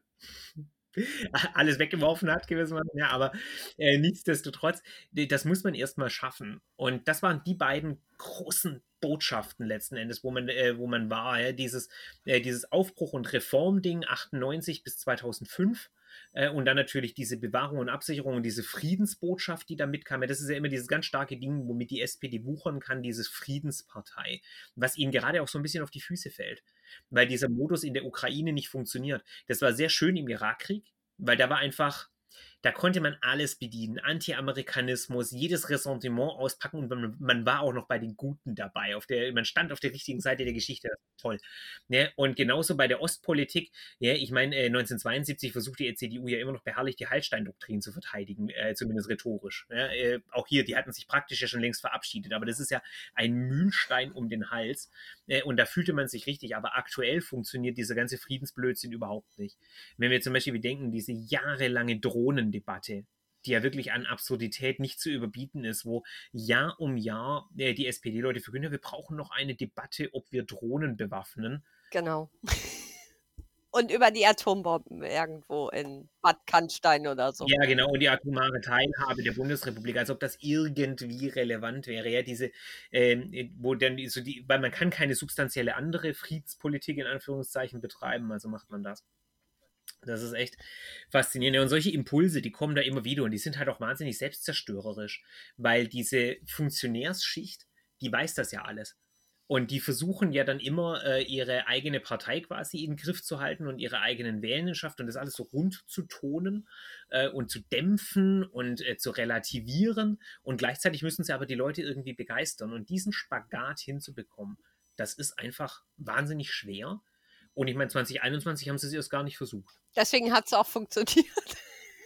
*laughs* alles weggeworfen hat, gewissermaßen. Ja, aber äh, nichtsdestotrotz, das muss man erstmal schaffen. Und das waren die beiden großen Botschaften letzten Endes, wo man, äh, wo man war. Ja? Dieses, äh, dieses Aufbruch- und Reformding 98 bis 2005 äh, und dann natürlich diese Bewahrung und Absicherung und diese Friedensbotschaft, die da mitkam. Das ist ja immer dieses ganz starke Ding, womit die SPD wuchern kann, dieses Friedenspartei, was ihnen gerade auch so ein bisschen auf die Füße fällt weil dieser Modus in der Ukraine nicht funktioniert. Das war sehr schön im Irakkrieg, weil da war einfach da konnte man alles bedienen. Anti-Amerikanismus, jedes Ressentiment auspacken und man, man, war auch noch bei den Guten dabei. Auf der, man stand auf der richtigen Seite der Geschichte. Toll. Ne? und genauso bei der Ostpolitik. Ja, ich meine, äh, 1972 versucht die CDU ja immer noch beharrlich die Hallstein-Doktrin zu verteidigen, äh, zumindest rhetorisch. Ja, äh, auch hier, die hatten sich praktisch ja schon längst verabschiedet, aber das ist ja ein Mühlstein um den Hals. Äh, und da fühlte man sich richtig. Aber aktuell funktioniert dieser ganze Friedensblödsinn überhaupt nicht. Wenn wir zum Beispiel bedenken, diese jahrelange Drohnen Debatte, die ja wirklich an Absurdität nicht zu überbieten ist, wo Jahr um Jahr äh, die SPD-Leute verkünden, wir brauchen noch eine Debatte, ob wir Drohnen bewaffnen. Genau. *laughs* Und über die Atombomben irgendwo in Bad Cannstein oder so. Ja, genau, und die atomare Teilhabe der Bundesrepublik, als ob das irgendwie relevant wäre. Ja, diese, äh, wo dann so die, weil man kann keine substanzielle andere Friedenspolitik in Anführungszeichen betreiben, also macht man das. Das ist echt faszinierend. Und solche Impulse, die kommen da immer wieder und die sind halt auch wahnsinnig selbstzerstörerisch, weil diese Funktionärsschicht, die weiß das ja alles. Und die versuchen ja dann immer, äh, ihre eigene Partei quasi in den Griff zu halten und ihre eigenen Wählenschaft und das alles so rund zu tonen äh, und zu dämpfen und äh, zu relativieren. Und gleichzeitig müssen sie aber die Leute irgendwie begeistern. Und diesen Spagat hinzubekommen, das ist einfach wahnsinnig schwer. Und ich meine, 2021 haben sie es erst gar nicht versucht. Deswegen hat es auch funktioniert. *laughs*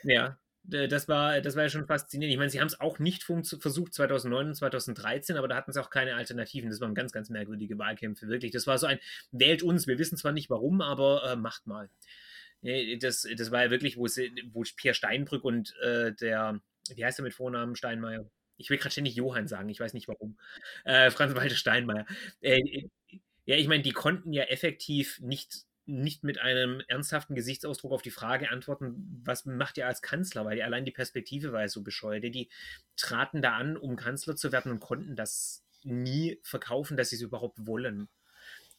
Ja, das war, das war ja schon faszinierend. Ich meine, sie haben es auch nicht versucht 2009 und 2013, aber da hatten sie auch keine Alternativen. Das waren ganz, ganz merkwürdige Wahlkämpfe, wirklich. Das war so ein, wählt uns, wir wissen zwar nicht warum, aber äh, macht mal. Das, das war ja wirklich, wo, sie, wo Pierre Steinbrück und äh, der, wie heißt er mit Vornamen, Steinmeier? Ich will gerade ständig Johann sagen, ich weiß nicht warum. Äh, Franz-Walter Steinmeier. Ja, ich meine, die konnten ja effektiv nicht, nicht mit einem ernsthaften Gesichtsausdruck auf die Frage antworten, was macht ihr als Kanzler, weil die, allein die Perspektive war ja so bescheuert. Die traten da an, um Kanzler zu werden und konnten das nie verkaufen, dass sie es überhaupt wollen.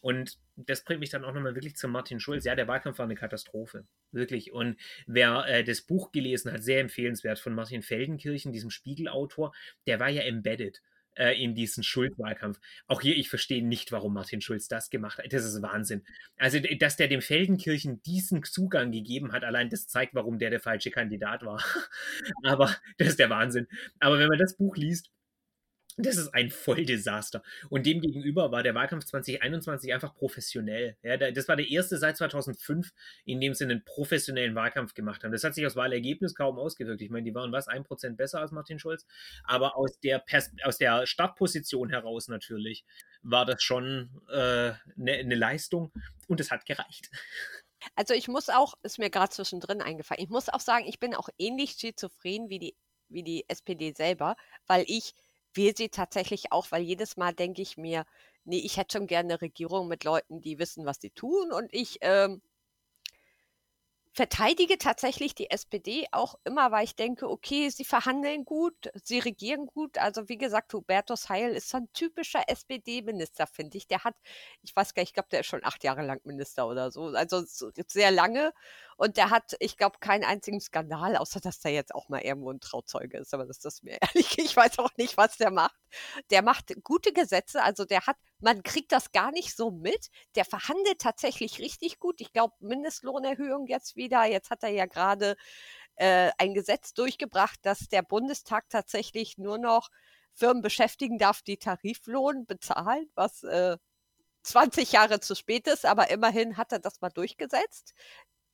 Und das bringt mich dann auch nochmal wirklich zu Martin Schulz. Ja, der Wahlkampf war eine Katastrophe. Wirklich. Und wer äh, das Buch gelesen hat, sehr empfehlenswert von Martin Feldenkirchen, diesem Spiegelautor, der war ja embedded äh, in diesen Schulz-Wahlkampf. Auch hier, ich verstehe nicht, warum Martin Schulz das gemacht hat. Das ist Wahnsinn. Also, dass der dem Feldenkirchen diesen Zugang gegeben hat, allein das zeigt, warum der der falsche Kandidat war. *laughs* Aber das ist der Wahnsinn. Aber wenn man das Buch liest, das ist ein Volldesaster. Und demgegenüber war der Wahlkampf 2021 einfach professionell. Ja, das war der erste seit 2005, in dem sie einen professionellen Wahlkampf gemacht haben. Das hat sich aus Wahlergebnis kaum ausgewirkt. Ich meine, die waren was, ein Prozent besser als Martin Schulz. Aber aus der, Pers aus der Startposition heraus natürlich war das schon eine äh, ne, ne Leistung und es hat gereicht. Also ich muss auch, ist mir gerade zwischendrin eingefallen, ich muss auch sagen, ich bin auch ähnlich schizophren wie die, wie die SPD selber, weil ich wähle sie tatsächlich auch, weil jedes Mal denke ich mir, nee, ich hätte schon gerne eine Regierung mit Leuten, die wissen, was sie tun und ich ähm, verteidige tatsächlich die SPD auch immer, weil ich denke, okay, sie verhandeln gut, sie regieren gut. Also wie gesagt, Hubertus Heil ist so ein typischer SPD-Minister, finde ich. Der hat, ich weiß gar nicht, ich glaube, der ist schon acht Jahre lang Minister oder so, also sehr lange. Und der hat, ich glaube, keinen einzigen Skandal, außer dass der jetzt auch mal irgendwo ein Trauzeuge ist. Aber das ist mir *laughs* ehrlich, ich weiß auch nicht, was der macht. Der macht gute Gesetze, also der hat, man kriegt das gar nicht so mit. Der verhandelt tatsächlich richtig gut. Ich glaube, Mindestlohnerhöhung jetzt wieder. Jetzt hat er ja gerade äh, ein Gesetz durchgebracht, dass der Bundestag tatsächlich nur noch Firmen beschäftigen darf, die Tariflohn bezahlen, was äh, 20 Jahre zu spät ist, aber immerhin hat er das mal durchgesetzt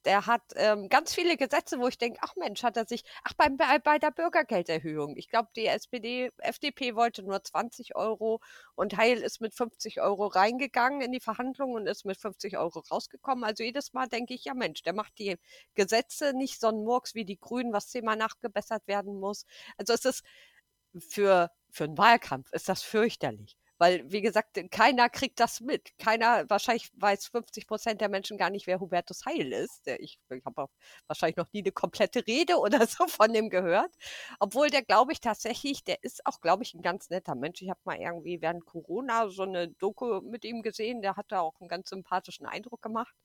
der hat ähm, ganz viele Gesetze, wo ich denke, ach Mensch, hat er sich, ach bei, bei der Bürgergelderhöhung. Ich glaube, die SPD, FDP wollte nur 20 Euro und Heil ist mit 50 Euro reingegangen in die Verhandlungen und ist mit 50 Euro rausgekommen. Also jedes Mal denke ich, ja Mensch, der macht die Gesetze nicht so einen Murks wie die Grünen, was zehnmal nachgebessert werden muss. Also es ist für, für einen Wahlkampf ist das fürchterlich. Weil, wie gesagt, keiner kriegt das mit. Keiner, wahrscheinlich weiß 50 Prozent der Menschen gar nicht, wer Hubertus Heil ist. Ich, ich habe wahrscheinlich noch nie eine komplette Rede oder *laughs* so von dem gehört. Obwohl der, glaube ich, tatsächlich, der ist auch, glaube ich, ein ganz netter Mensch. Ich habe mal irgendwie während Corona so eine Doku mit ihm gesehen. Der hat da auch einen ganz sympathischen Eindruck gemacht.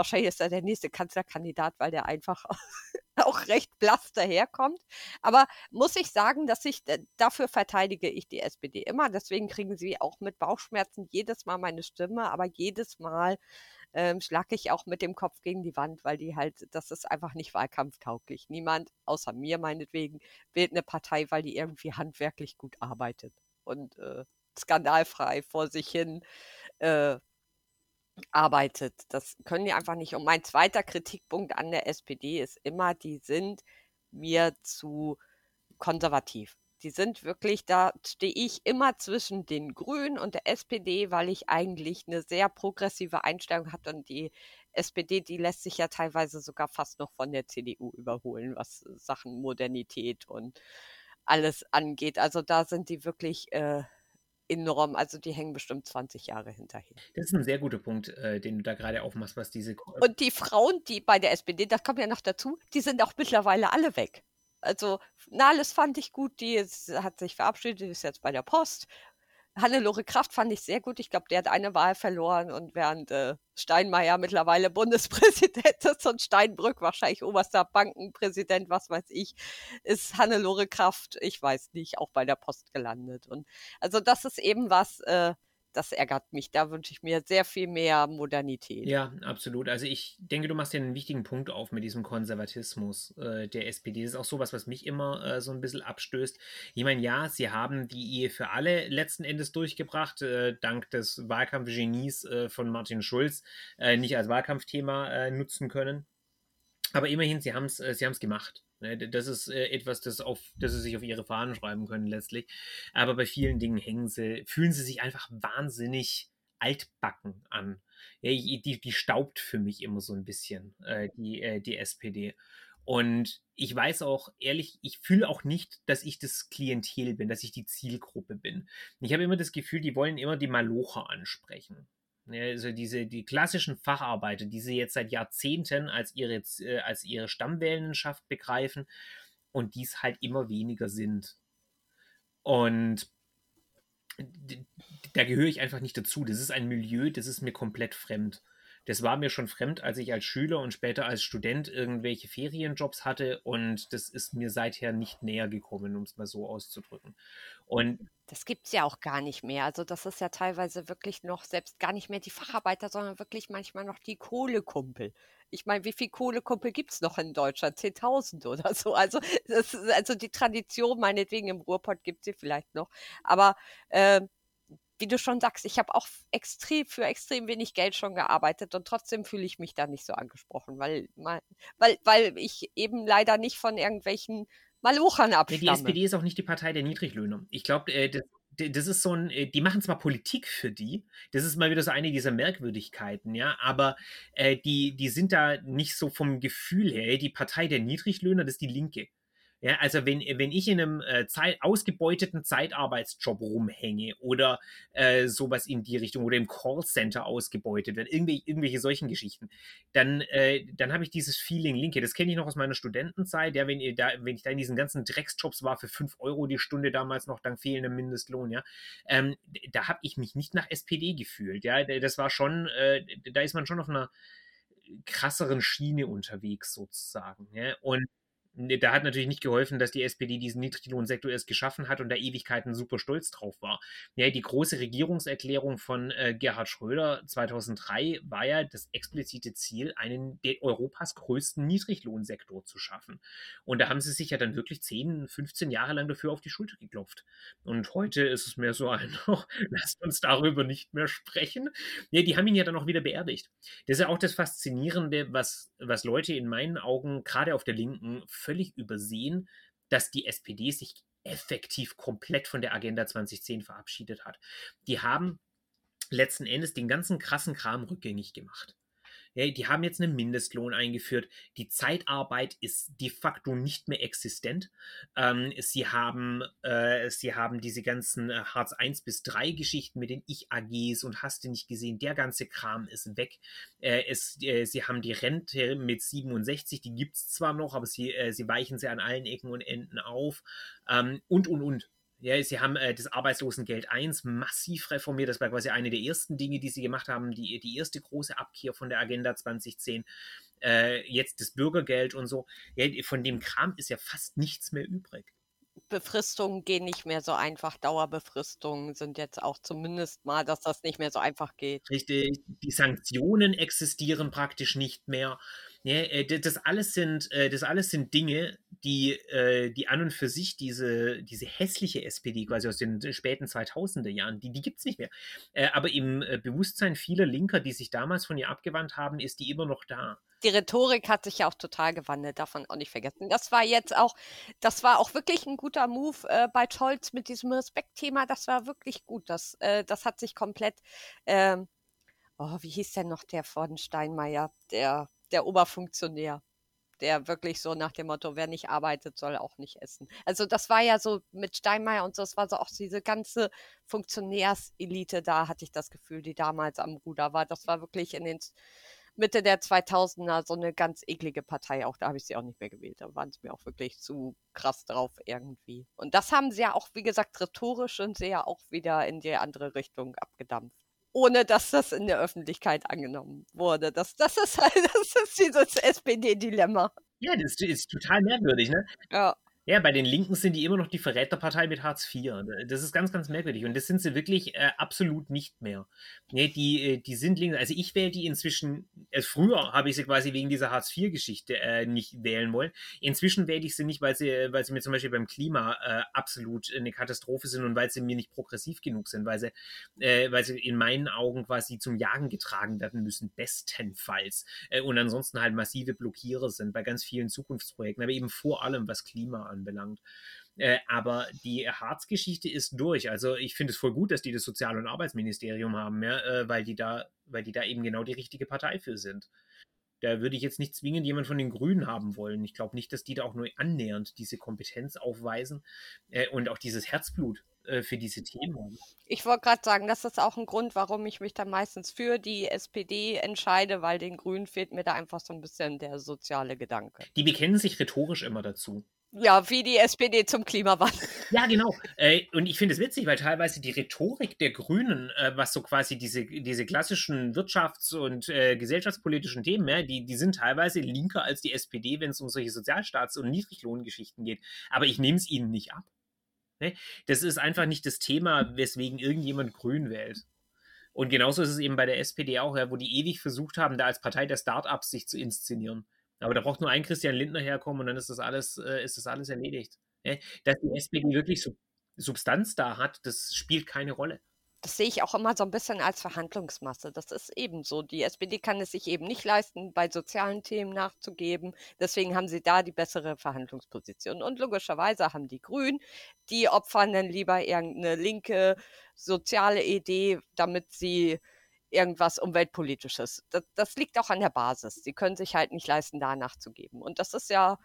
Wahrscheinlich ist er der nächste Kanzlerkandidat, weil der einfach *laughs* auch recht blass daherkommt. Aber muss ich sagen, dass ich dafür verteidige ich die SPD immer. Deswegen kriegen sie auch mit Bauchschmerzen jedes Mal meine Stimme, aber jedes Mal ähm, schlage ich auch mit dem Kopf gegen die Wand, weil die halt, das ist einfach nicht wahlkampftauglich. Niemand, außer mir meinetwegen, wählt eine Partei, weil die irgendwie handwerklich gut arbeitet und äh, skandalfrei vor sich hin äh, arbeitet. Das können die einfach nicht. Und mein zweiter Kritikpunkt an der SPD ist immer, die sind mir zu konservativ. Die sind wirklich, da stehe ich immer zwischen den Grünen und der SPD, weil ich eigentlich eine sehr progressive Einstellung hatte und die SPD, die lässt sich ja teilweise sogar fast noch von der CDU überholen, was Sachen Modernität und alles angeht. Also da sind die wirklich äh, enorm. Also die hängen bestimmt 20 Jahre hinterher. Das ist ein sehr guter Punkt, äh, den du da gerade aufmachst, was diese. Und die Frauen, die bei der SPD, das kommt ja noch dazu, die sind auch mittlerweile alle weg. Also Nahles fand ich gut, die ist, hat sich verabschiedet, ist jetzt bei der Post. Hannelore Kraft fand ich sehr gut. Ich glaube, der hat eine Wahl verloren und während äh, Steinmeier mittlerweile *laughs* Bundespräsident ist und Steinbrück wahrscheinlich oberster Bankenpräsident, was weiß ich, ist Hannelore Kraft, ich weiß nicht, auch bei der Post gelandet. Und also das ist eben was, äh, das ärgert mich. Da wünsche ich mir sehr viel mehr Modernität. Ja, absolut. Also ich denke, du machst ja einen wichtigen Punkt auf mit diesem Konservatismus äh, der SPD. Das ist auch sowas, was mich immer äh, so ein bisschen abstößt. Ich meine, ja, sie haben die Ehe für alle letzten Endes durchgebracht, äh, dank des Wahlkampfgenies äh, von Martin Schulz, äh, nicht als Wahlkampfthema äh, nutzen können. Aber immerhin, sie haben es sie haben's gemacht. Ne, das ist äh, etwas, das, auf, das sie sich auf ihre Fahnen schreiben können letztlich. Aber bei vielen Dingen hängen sie, fühlen sie sich einfach wahnsinnig altbacken an. Die, die staubt für mich immer so ein bisschen, äh, die, äh, die SPD. Und ich weiß auch, ehrlich, ich fühle auch nicht, dass ich das Klientel bin, dass ich die Zielgruppe bin. Ich habe immer das Gefühl, die wollen immer die Malocher ansprechen. Also diese die klassischen Facharbeiter, die sie jetzt seit Jahrzehnten als ihre, äh, als ihre Stammwählenschaft begreifen und dies halt immer weniger sind. Und da gehöre ich einfach nicht dazu. Das ist ein Milieu, das ist mir komplett fremd. Das war mir schon fremd, als ich als Schüler und später als Student irgendwelche Ferienjobs hatte und das ist mir seither nicht näher gekommen, um es mal so auszudrücken. Und das gibt es ja auch gar nicht mehr. Also das ist ja teilweise wirklich noch selbst gar nicht mehr die Facharbeiter, sondern wirklich manchmal noch die Kohlekumpel. Ich meine, wie viel Kohlekumpel gibt es noch in Deutschland? 10.000 oder so. Also, das, also die Tradition, meinetwegen im Ruhrpott gibt sie vielleicht noch. Aber äh, wie du schon sagst, ich habe auch extrem für extrem wenig Geld schon gearbeitet und trotzdem fühle ich mich da nicht so angesprochen, weil, weil, weil ich eben leider nicht von irgendwelchen Malochern abstamme. Die SPD ist auch nicht die Partei der Niedriglöhner. Ich glaube, äh, das, das ist so ein, äh, die machen zwar Politik für die, das ist mal wieder so eine dieser Merkwürdigkeiten, ja, aber äh, die, die sind da nicht so vom Gefühl her. Die Partei der Niedriglöhner, das ist die Linke. Ja, also wenn, wenn ich in einem äh, Zeit, ausgebeuteten Zeitarbeitsjob rumhänge oder äh, sowas in die Richtung oder im Callcenter ausgebeutet wird, irgendwelche, irgendwelche solchen Geschichten, dann, äh, dann habe ich dieses Feeling Linke. Das kenne ich noch aus meiner Studentenzeit, ja, wenn, ihr da, wenn ich da in diesen ganzen Drecksjobs war für 5 Euro die Stunde damals noch dank fehlendem Mindestlohn, ja, ähm, da habe ich mich nicht nach SPD gefühlt. Ja, das war schon, äh, da ist man schon auf einer krasseren Schiene unterwegs sozusagen. Ja? Und da hat natürlich nicht geholfen, dass die SPD diesen Niedriglohnsektor erst geschaffen hat und da Ewigkeiten super stolz drauf war. Ja, die große Regierungserklärung von äh, Gerhard Schröder 2003 war ja das explizite Ziel, einen Europas größten Niedriglohnsektor zu schaffen. Und da haben sie sich ja dann wirklich 10, 15 Jahre lang dafür auf die Schulter geklopft. Und heute ist es mehr so ein, *laughs* oh, lasst uns darüber nicht mehr sprechen. Ja, die haben ihn ja dann auch wieder beerdigt. Das ist ja auch das Faszinierende, was, was Leute in meinen Augen gerade auf der Linken völlig übersehen, dass die SPD sich effektiv komplett von der Agenda 2010 verabschiedet hat. Die haben letzten Endes den ganzen krassen Kram rückgängig gemacht. Ja, die haben jetzt einen Mindestlohn eingeführt. Die Zeitarbeit ist de facto nicht mehr existent. Ähm, sie, haben, äh, sie haben diese ganzen äh, Hartz 1 bis 3 Geschichten mit den Ich-AGs und hast du nicht gesehen, der ganze Kram ist weg. Äh, es, äh, sie haben die Rente mit 67, die gibt es zwar noch, aber sie, äh, sie weichen sie an allen Ecken und Enden auf. Ähm, und, und, und. Ja, sie haben äh, das Arbeitslosengeld 1 massiv reformiert. Das war quasi eine der ersten Dinge, die sie gemacht haben. Die, die erste große Abkehr von der Agenda 2010. Äh, jetzt das Bürgergeld und so. Ja, von dem Kram ist ja fast nichts mehr übrig. Befristungen gehen nicht mehr so einfach. Dauerbefristungen sind jetzt auch zumindest mal, dass das nicht mehr so einfach geht. Richtig. Die Sanktionen existieren praktisch nicht mehr. Ja, äh, das alles sind, äh, das alles sind Dinge, die, äh, die an und für sich diese, diese hässliche SPD quasi aus den späten 2000er Jahren, die, die gibt es nicht mehr. Aber im Bewusstsein vieler Linker, die sich damals von ihr abgewandt haben, ist die immer noch da. Die Rhetorik hat sich ja auch total gewandelt, davon auch nicht vergessen. Das war jetzt auch, das war auch wirklich ein guter Move äh, bei Scholz mit diesem Respektthema. Das war wirklich gut. Das, äh, das hat sich komplett, äh, oh, wie hieß denn noch der von Steinmeier, der der Oberfunktionär, der wirklich so nach dem Motto, wer nicht arbeitet, soll auch nicht essen. Also das war ja so mit Steinmeier und so, es war so auch diese ganze Funktionärselite da, hatte ich das Gefühl, die damals am Ruder war. Das war wirklich in den Mitte der 2000er so eine ganz eklige Partei. Auch da habe ich sie auch nicht mehr gewählt. Da waren sie mir auch wirklich zu krass drauf irgendwie. Und das haben sie ja auch, wie gesagt, rhetorisch und sie ja auch wieder in die andere Richtung abgedampft ohne dass das in der Öffentlichkeit angenommen wurde. Das, das ist halt, *laughs* das ist dieses SPD-Dilemma. Ja, das ist total merkwürdig, ne? Ja. Ja, bei den Linken sind die immer noch die Verräterpartei mit Hartz IV. Das ist ganz, ganz merkwürdig. Und das sind sie wirklich äh, absolut nicht mehr. Nee, die, äh, die sind links. Also ich wähle die inzwischen, äh, früher habe ich sie quasi wegen dieser Hartz IV-Geschichte äh, nicht wählen wollen. Inzwischen wähle ich sie nicht, weil sie, weil sie mir zum Beispiel beim Klima äh, absolut eine Katastrophe sind und weil sie mir nicht progressiv genug sind, weil sie, äh, weil sie in meinen Augen quasi zum Jagen getragen werden müssen, bestenfalls. und ansonsten halt massive Blockierer sind bei ganz vielen Zukunftsprojekten, aber eben vor allem was Klima anbelangt. Äh, aber die Harz-Geschichte ist durch. Also ich finde es voll gut, dass die das Sozial- und Arbeitsministerium haben, ja, äh, weil, die da, weil die da eben genau die richtige Partei für sind. Da würde ich jetzt nicht zwingend jemand von den Grünen haben wollen. Ich glaube nicht, dass die da auch nur annähernd diese Kompetenz aufweisen äh, und auch dieses Herzblut äh, für diese Themen haben. Ich wollte gerade sagen, das ist auch ein Grund, warum ich mich dann meistens für die SPD entscheide, weil den Grünen fehlt mir da einfach so ein bisschen der soziale Gedanke. Die bekennen sich rhetorisch immer dazu. Ja, wie die SPD zum Klimawandel. Ja, genau. Äh, und ich finde es witzig, weil teilweise die Rhetorik der Grünen, äh, was so quasi diese, diese klassischen wirtschafts- und äh, gesellschaftspolitischen Themen, ja, die, die sind teilweise linker als die SPD, wenn es um solche Sozialstaats- und Niedriglohngeschichten geht. Aber ich nehme es ihnen nicht ab. Ne? Das ist einfach nicht das Thema, weswegen irgendjemand grün wählt. Und genauso ist es eben bei der SPD auch, ja, wo die ewig versucht haben, da als Partei der Startups sich zu inszenieren. Aber da braucht nur ein Christian Lindner herkommen und dann ist das alles, äh, ist das alles erledigt. Ja? Dass die SPD wirklich Sub Substanz da hat, das spielt keine Rolle. Das sehe ich auch immer so ein bisschen als Verhandlungsmasse. Das ist eben so. Die SPD kann es sich eben nicht leisten, bei sozialen Themen nachzugeben. Deswegen haben sie da die bessere Verhandlungsposition. Und logischerweise haben die Grünen, die opfern dann lieber irgendeine linke soziale Idee, damit sie irgendwas Umweltpolitisches. Das, das liegt auch an der Basis. Sie können sich halt nicht leisten, da nachzugeben. Und das ist ja,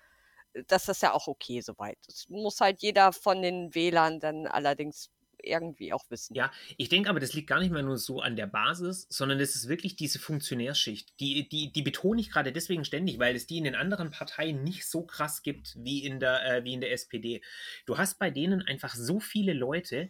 das ist ja auch okay soweit. Das muss halt jeder von den Wählern dann allerdings irgendwie auch wissen. Ja, ich denke aber, das liegt gar nicht mehr nur so an der Basis, sondern das ist wirklich diese Funktionärschicht. Die, die, die betone ich gerade deswegen ständig, weil es die in den anderen Parteien nicht so krass gibt wie in der, äh, wie in der SPD. Du hast bei denen einfach so viele Leute,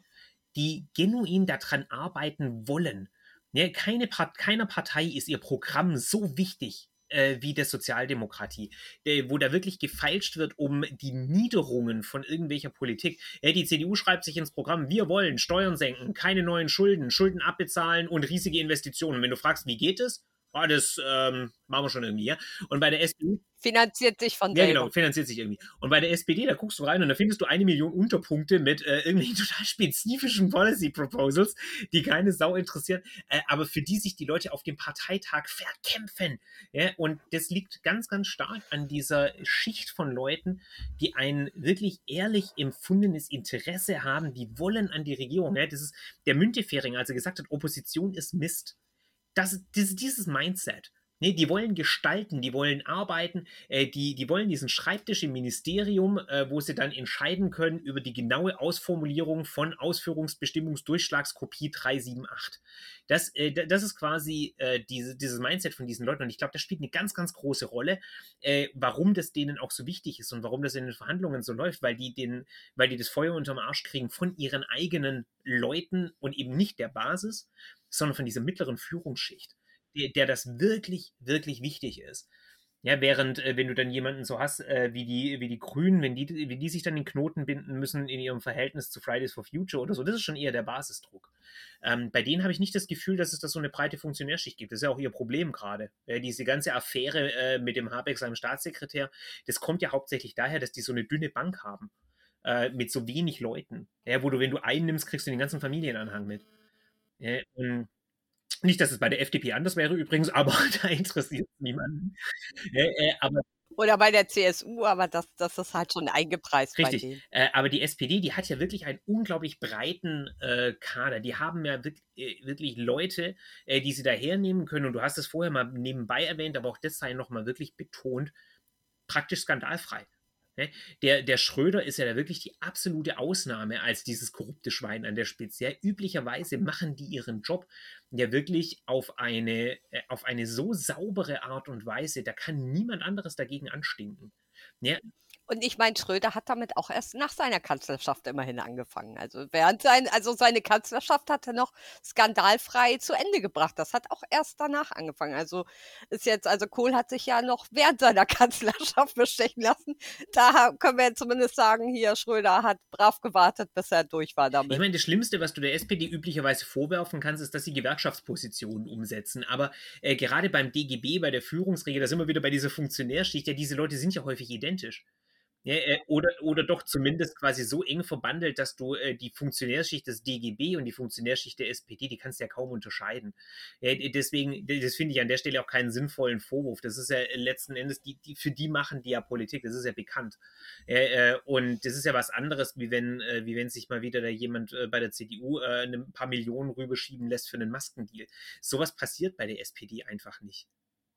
die genuin daran arbeiten wollen. Ja, keine Part keiner Partei ist ihr Programm so wichtig äh, wie der Sozialdemokratie, der, wo da wirklich gefeilscht wird um die Niederungen von irgendwelcher Politik. Ja, die CDU schreibt sich ins Programm, wir wollen Steuern senken, keine neuen Schulden, Schulden abbezahlen und riesige Investitionen. Wenn du fragst, wie geht es? Oh, das ähm, machen wir schon irgendwie, ja. Und bei der SPD. Finanziert sich von selber. Ja, genau, finanziert sich irgendwie. Und bei der SPD, da guckst du rein und da findest du eine Million Unterpunkte mit äh, irgendwelchen *laughs* total spezifischen Policy Proposals, die keine Sau interessieren, äh, aber für die sich die Leute auf dem Parteitag verkämpfen. Ja? Und das liegt ganz, ganz stark an dieser Schicht von Leuten, die ein wirklich ehrlich empfundenes Interesse haben, die wollen an die Regierung. Ja? Das ist der Müntefering, als er gesagt hat, Opposition ist Mist das, das, dieses Mindset. Nee, die wollen gestalten, die wollen arbeiten, äh, die, die wollen diesen Schreibtisch im Ministerium, äh, wo sie dann entscheiden können über die genaue Ausformulierung von Ausführungsbestimmungsdurchschlagskopie 378. Das, äh, das ist quasi äh, diese, dieses Mindset von diesen Leuten und ich glaube, das spielt eine ganz, ganz große Rolle, äh, warum das denen auch so wichtig ist und warum das in den Verhandlungen so läuft, weil die, den, weil die das Feuer unterm Arsch kriegen von ihren eigenen Leuten und eben nicht der Basis sondern von dieser mittleren Führungsschicht, der, der das wirklich, wirklich wichtig ist. Ja, während, äh, wenn du dann jemanden so hast, äh, wie, die, wie die Grünen, wenn die, wie die sich dann den Knoten binden müssen in ihrem Verhältnis zu Fridays for Future oder so, das ist schon eher der Basisdruck. Ähm, bei denen habe ich nicht das Gefühl, dass es da so eine breite Funktionärschicht gibt. Das ist ja auch ihr Problem gerade. Ja, diese ganze Affäre äh, mit dem Habeck, seinem Staatssekretär, das kommt ja hauptsächlich daher, dass die so eine dünne Bank haben. Äh, mit so wenig Leuten. Ja, wo du, wenn du einen nimmst, kriegst du den ganzen Familienanhang mit. Und nicht, dass es bei der FDP anders wäre übrigens, aber *laughs* da interessiert es niemanden. Äh, äh, aber oder bei der CSU, aber das, das ist halt schon eingepreist. Richtig. Äh, aber die SPD, die hat ja wirklich einen unglaublich breiten äh, Kader. Die haben ja wirklich, äh, wirklich Leute, äh, die sie da hernehmen können. Und du hast es vorher mal nebenbei erwähnt, aber auch das sei nochmal wirklich betont, praktisch skandalfrei. Ne? Der, der Schröder ist ja da wirklich die absolute Ausnahme als dieses korrupte Schwein an der Spitze. Ja, üblicherweise machen die ihren Job ja wirklich auf eine, äh, auf eine so saubere Art und Weise, da kann niemand anderes dagegen anstinken. Ja, und ich meine, Schröder hat damit auch erst nach seiner Kanzlerschaft immerhin angefangen. Also während sein, also seine Kanzlerschaft hat er noch skandalfrei zu Ende gebracht. Das hat auch erst danach angefangen. Also ist jetzt, also Kohl hat sich ja noch während seiner *laughs* Kanzlerschaft bestechen lassen. Da können wir zumindest sagen, hier Schröder hat brav gewartet, bis er durch war damit. Ich meine, das Schlimmste, was du der SPD üblicherweise vorwerfen kannst, ist, dass sie Gewerkschaftspositionen umsetzen. Aber äh, gerade beim DGB, bei der Führungsregel, da sind wir wieder bei dieser Funktionärschicht. Ja, diese Leute sind ja häufig identisch. Ja, äh, oder, oder doch zumindest quasi so eng verbandelt, dass du äh, die Funktionärschicht des DGB und die Funktionärschicht der SPD, die kannst du ja kaum unterscheiden. Ja, deswegen, das finde ich an der Stelle auch keinen sinnvollen Vorwurf. Das ist ja letzten Endes, die, die, für die machen die ja Politik, das ist ja bekannt. Äh, und das ist ja was anderes, wie wenn, äh, wie wenn sich mal wieder da jemand äh, bei der CDU äh, ein paar Millionen rüberschieben lässt für einen Maskendeal. Sowas passiert bei der SPD einfach nicht.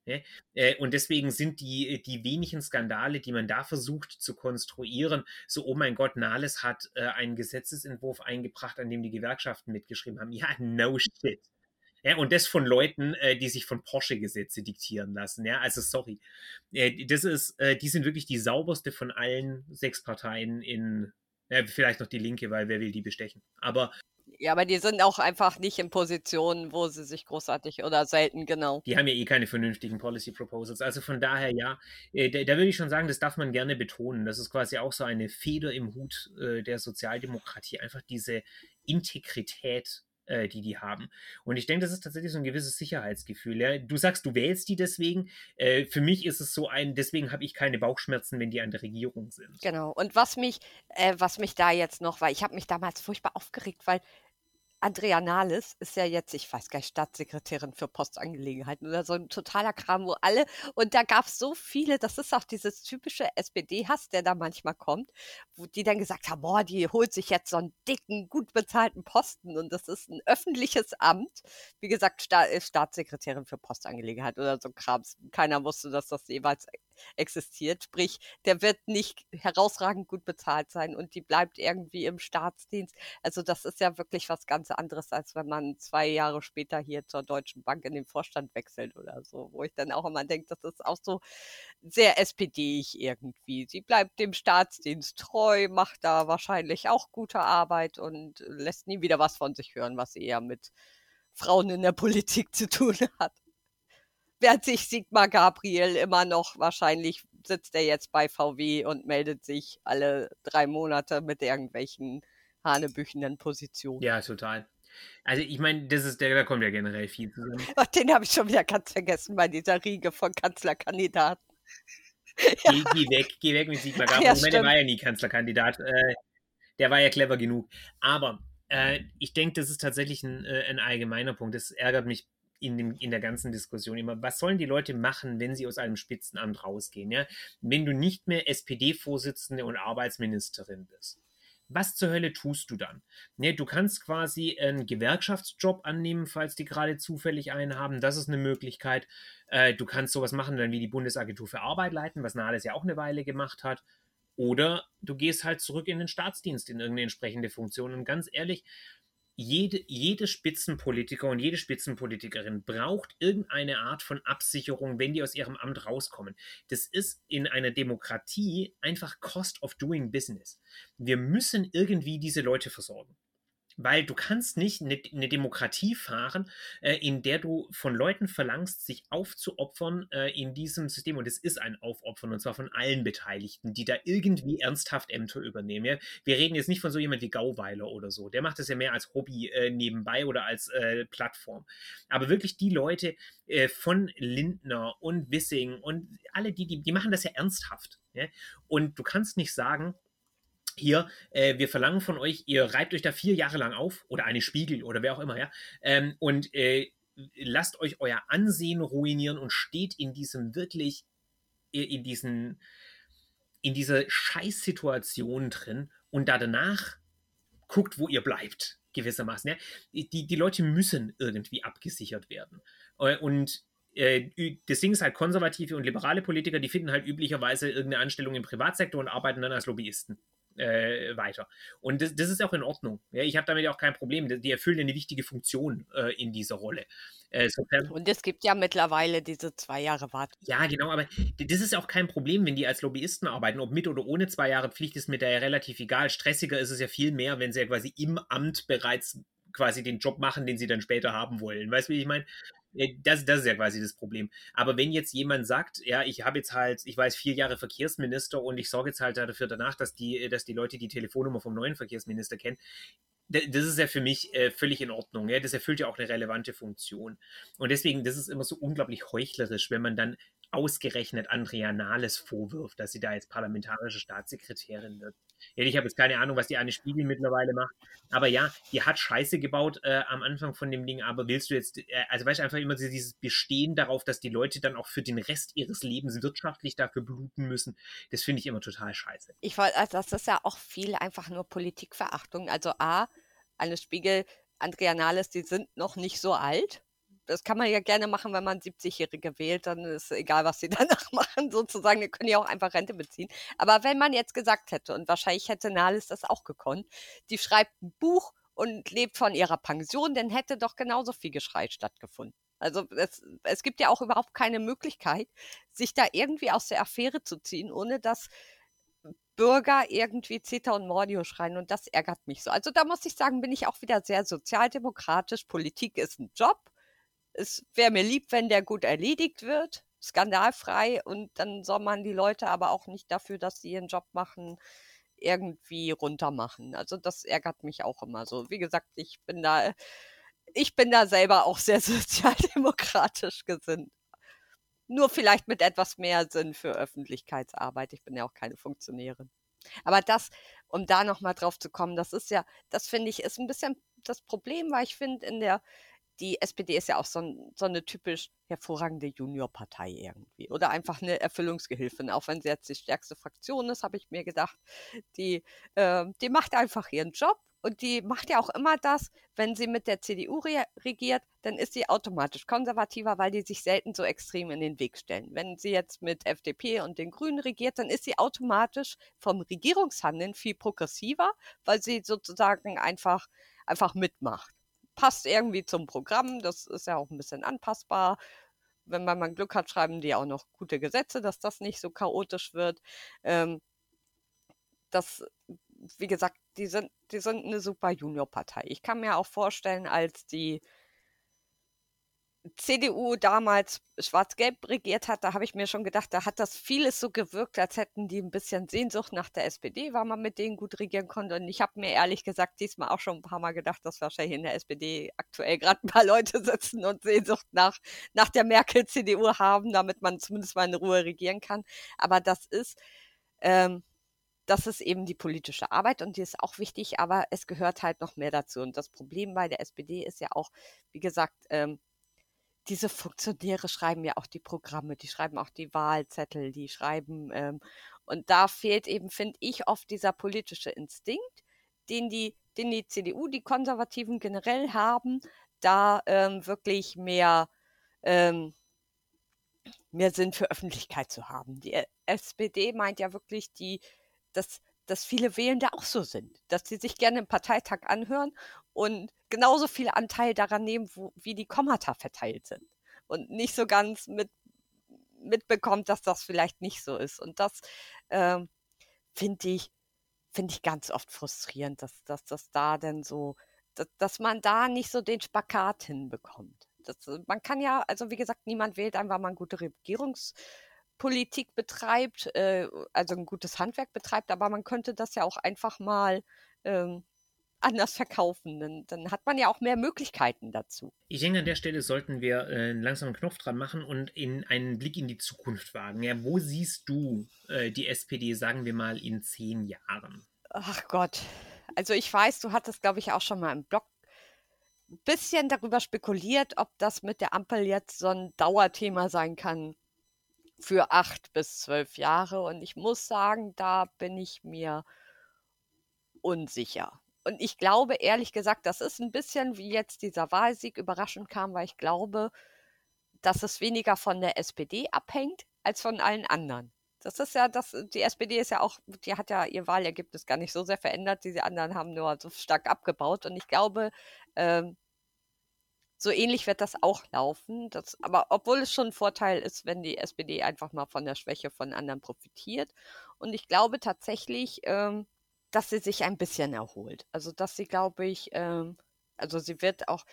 Ne? Äh, und deswegen sind die, die wenigen Skandale, die man da versucht zu konstruieren, so, oh mein Gott, Nahles hat äh, einen Gesetzesentwurf eingebracht, an dem die Gewerkschaften mitgeschrieben haben. Ja, no shit. Ja, und das von Leuten, äh, die sich von Porsche-Gesetze diktieren lassen. Ja, also sorry. Äh, das ist, äh, die sind wirklich die sauberste von allen sechs Parteien in, Ja, vielleicht noch die Linke, weil wer will die bestechen? Aber ja, aber die sind auch einfach nicht in Positionen, wo sie sich großartig oder selten genau. Die haben ja eh keine vernünftigen Policy Proposals. Also von daher ja, äh, da, da, würde ich schon sagen, das darf man gerne betonen. Das ist quasi auch so eine Feder im Hut äh, der Sozialdemokratie, einfach diese Integrität äh, die die haben. Und ich denke, das ist tatsächlich so ein gewisses Sicherheitsgefühl. Ja? Du sagst, du wählst die deswegen. Äh, für mich ist es so ein, deswegen habe ich keine Bauchschmerzen, wenn die an der Regierung sind. Genau. Und was mich, äh, was mich da jetzt noch, weil ich habe mich damals furchtbar aufgeregt, weil Andrea Nahles ist ja jetzt, ich weiß gar nicht, Staatssekretärin für Postangelegenheiten oder so ein totaler Kram, wo alle, und da gab es so viele, das ist auch dieses typische SPD-Hass, der da manchmal kommt, wo die dann gesagt haben, boah, die holt sich jetzt so einen dicken, gut bezahlten Posten und das ist ein öffentliches Amt. Wie gesagt, Sta äh, Staatssekretärin für Postangelegenheiten oder so Krams. Keiner wusste, dass das jeweils existiert. Sprich, der wird nicht herausragend gut bezahlt sein und die bleibt irgendwie im Staatsdienst. Also das ist ja wirklich was ganz anderes, als wenn man zwei Jahre später hier zur Deutschen Bank in den Vorstand wechselt oder so, wo ich dann auch immer denke, das ist auch so sehr SPD-ig irgendwie. Sie bleibt dem Staatsdienst treu, macht da wahrscheinlich auch gute Arbeit und lässt nie wieder was von sich hören, was eher mit Frauen in der *laughs* Politik zu tun hat während sich Sigmar Gabriel immer noch wahrscheinlich sitzt er jetzt bei VW und meldet sich alle drei Monate mit irgendwelchen hanebüchenden Positionen. Ja, total. Also ich meine, das ist der, da kommt ja generell viel zusammen. *laughs* Ach, den habe ich schon wieder ganz vergessen bei dieser Riege von Kanzlerkandidaten. *laughs* ja. geh, geh, weg, geh weg mit Sigmar Gabriel. Ja, meine, der war ja nie Kanzlerkandidat. Äh, der war ja clever genug. Aber äh, ich denke, das ist tatsächlich ein, äh, ein allgemeiner Punkt. Das ärgert mich in, dem, in der ganzen Diskussion immer, was sollen die Leute machen, wenn sie aus einem Spitzenamt rausgehen? Ja? Wenn du nicht mehr SPD-Vorsitzende und Arbeitsministerin bist. Was zur Hölle tust du dann? Ja, du kannst quasi einen Gewerkschaftsjob annehmen, falls die gerade zufällig einen haben. Das ist eine Möglichkeit. Äh, du kannst sowas machen, dann wie die Bundesagentur für Arbeit leiten, was Nahles ja auch eine Weile gemacht hat. Oder du gehst halt zurück in den Staatsdienst in irgendeine entsprechende Funktion. Und ganz ehrlich, jede, jede Spitzenpolitiker und jede Spitzenpolitikerin braucht irgendeine Art von Absicherung, wenn die aus ihrem Amt rauskommen. Das ist in einer Demokratie einfach Cost of Doing Business. Wir müssen irgendwie diese Leute versorgen weil du kannst nicht eine, eine Demokratie fahren, äh, in der du von Leuten verlangst, sich aufzuopfern äh, in diesem System. Und es ist ein Aufopfern, und zwar von allen Beteiligten, die da irgendwie ernsthaft Ämter übernehmen. Wir reden jetzt nicht von so jemand wie Gauweiler oder so. Der macht das ja mehr als Hobby äh, nebenbei oder als Plattform. Aber wirklich die Leute von Lindner und Wissing und alle die, die, die machen das ja ernsthaft. Und du kannst nicht sagen, hier, äh, wir verlangen von euch, ihr reibt euch da vier Jahre lang auf oder eine Spiegel oder wer auch immer, ja, ähm, und äh, lasst euch euer Ansehen ruinieren und steht in diesem wirklich, in diesen, in dieser Scheißsituation drin und da danach guckt, wo ihr bleibt, gewissermaßen. Ja? Die, die Leute müssen irgendwie abgesichert werden. Äh, und äh, das Ding ist halt, konservative und liberale Politiker, die finden halt üblicherweise irgendeine Anstellung im Privatsektor und arbeiten dann als Lobbyisten äh, weiter. Und das, das, ist auch in Ordnung. Ja, ich habe damit auch kein Problem. Die erfüllen eine wichtige Funktion äh, in dieser Rolle. Äh, und es gibt ja mittlerweile diese zwei Jahre Wart. Ja, genau, aber das ist auch kein Problem, wenn die als Lobbyisten arbeiten. Ob mit oder ohne zwei Jahre Pflicht ist mir da ja relativ egal. Stressiger ist es ja viel mehr, wenn sie ja quasi im Amt bereits quasi den Job machen, den sie dann später haben wollen. Weißt du, wie ich meine? Äh, das, das ist ja quasi das Problem. Aber wenn jetzt jemand sagt, ja, ich habe jetzt halt, ich weiß, vier Jahre Verkehrsminister und ich sorge jetzt halt dafür danach, dass die, dass die Leute die Telefonnummer vom neuen Verkehrsminister kennen, das ist ja für mich äh, völlig in Ordnung. Ja? Das erfüllt ja auch eine relevante Funktion. Und deswegen, das ist immer so unglaublich heuchlerisch, wenn man dann ausgerechnet Andrea Nahles vorwirft, dass sie da jetzt parlamentarische Staatssekretärin wird. Ich habe jetzt keine Ahnung, was die Anne Spiegel mittlerweile macht. Aber ja, die hat Scheiße gebaut äh, am Anfang von dem Ding. Aber willst du jetzt, äh, also weißt du, einfach immer dieses Bestehen darauf, dass die Leute dann auch für den Rest ihres Lebens wirtschaftlich dafür bluten müssen, das finde ich immer total scheiße. Ich wollte, also das ist ja auch viel einfach nur Politikverachtung. Also A, Anne Spiegel, Andrea Nahles, die sind noch nicht so alt das kann man ja gerne machen, wenn man 70-Jährige wählt, dann ist egal, was sie *laughs* danach machen, sozusagen, die können ja auch einfach Rente beziehen. Aber wenn man jetzt gesagt hätte, und wahrscheinlich hätte Nahles das auch gekonnt, die schreibt ein Buch und lebt von ihrer Pension, dann hätte doch genauso viel Geschrei stattgefunden. Also es, es gibt ja auch überhaupt keine Möglichkeit, sich da irgendwie aus der Affäre zu ziehen, ohne dass Bürger irgendwie Zeta und Mordio schreien und das ärgert mich so. Also da muss ich sagen, bin ich auch wieder sehr sozialdemokratisch. Politik ist ein Job. Es wäre mir lieb, wenn der gut erledigt wird, skandalfrei und dann soll man die Leute aber auch nicht dafür, dass sie ihren Job machen, irgendwie runtermachen. Also das ärgert mich auch immer so. Wie gesagt, ich bin da, ich bin da selber auch *laughs* sehr sozialdemokratisch gesinnt. Nur vielleicht mit etwas mehr Sinn für Öffentlichkeitsarbeit. Ich bin ja auch keine Funktionärin. Aber das, um da nochmal drauf zu kommen, das ist ja, das finde ich, ist ein bisschen das Problem, weil ich finde, in der, die SPD ist ja auch so, so eine typisch hervorragende Juniorpartei irgendwie. Oder einfach eine Erfüllungsgehilfin. Auch wenn sie jetzt die stärkste Fraktion ist, habe ich mir gedacht, die, äh, die macht einfach ihren Job. Und die macht ja auch immer das, wenn sie mit der CDU re regiert, dann ist sie automatisch konservativer, weil die sich selten so extrem in den Weg stellen. Wenn sie jetzt mit FDP und den Grünen regiert, dann ist sie automatisch vom Regierungshandeln viel progressiver, weil sie sozusagen einfach, einfach mitmacht passt irgendwie zum Programm. Das ist ja auch ein bisschen anpassbar. Wenn man mal Glück hat, schreiben die auch noch gute Gesetze, dass das nicht so chaotisch wird. Ähm, das, wie gesagt, die sind, die sind eine super Juniorpartei. Ich kann mir auch vorstellen, als die CDU damals schwarz-gelb regiert hat, da habe ich mir schon gedacht, da hat das vieles so gewirkt, als hätten die ein bisschen Sehnsucht nach der SPD, weil man mit denen gut regieren konnte. Und ich habe mir ehrlich gesagt diesmal auch schon ein paar Mal gedacht, dass wahrscheinlich in der SPD aktuell gerade ein paar Leute *laughs* sitzen und Sehnsucht nach, nach der Merkel-CDU haben, damit man zumindest mal in Ruhe regieren kann. Aber das ist, ähm, das ist eben die politische Arbeit und die ist auch wichtig, aber es gehört halt noch mehr dazu. Und das Problem bei der SPD ist ja auch, wie gesagt, ähm, diese Funktionäre schreiben ja auch die Programme, die schreiben auch die Wahlzettel, die schreiben, ähm, und da fehlt eben, finde ich, oft dieser politische Instinkt, den die, den die CDU, die Konservativen generell haben, da ähm, wirklich mehr, ähm, mehr Sinn für Öffentlichkeit zu haben. Die SPD meint ja wirklich, die, dass, dass viele Wählende auch so sind, dass sie sich gerne im Parteitag anhören und genauso viel Anteil daran nehmen, wo, wie die Kommata verteilt sind. Und nicht so ganz mit, mitbekommt, dass das vielleicht nicht so ist. Und das äh, finde ich, finde ich ganz oft frustrierend, dass, dass das da denn so, dass, dass man da nicht so den Spagat hinbekommt. Das, man kann ja, also wie gesagt, niemand wählt einfach mal eine gute Regierungspolitik betreibt, äh, also ein gutes Handwerk betreibt, aber man könnte das ja auch einfach mal ähm, anders verkaufen. Dann, dann, hat man ja auch mehr Möglichkeiten dazu. Ich denke, an der Stelle sollten wir äh, langsam einen Knopf dran machen und in einen Blick in die Zukunft wagen. Ja, wo siehst du äh, die SPD, sagen wir mal, in zehn Jahren? Ach Gott. Also ich weiß, du hattest, glaube ich, auch schon mal im Blog ein bisschen darüber spekuliert, ob das mit der Ampel jetzt so ein Dauerthema sein kann für acht bis zwölf Jahre. Und ich muss sagen, da bin ich mir unsicher. Und ich glaube, ehrlich gesagt, das ist ein bisschen wie jetzt dieser Wahlsieg überraschend kam, weil ich glaube, dass es weniger von der SPD abhängt als von allen anderen. Das ist ja, das, die SPD ist ja auch, die hat ja ihr Wahlergebnis gar nicht so sehr verändert. Diese anderen haben nur so stark abgebaut. Und ich glaube, ähm, so ähnlich wird das auch laufen. Das, aber obwohl es schon ein Vorteil ist, wenn die SPD einfach mal von der Schwäche von anderen profitiert. Und ich glaube tatsächlich, ähm, dass sie sich ein bisschen erholt. Also, dass sie, glaube ich, ähm, also sie wird auch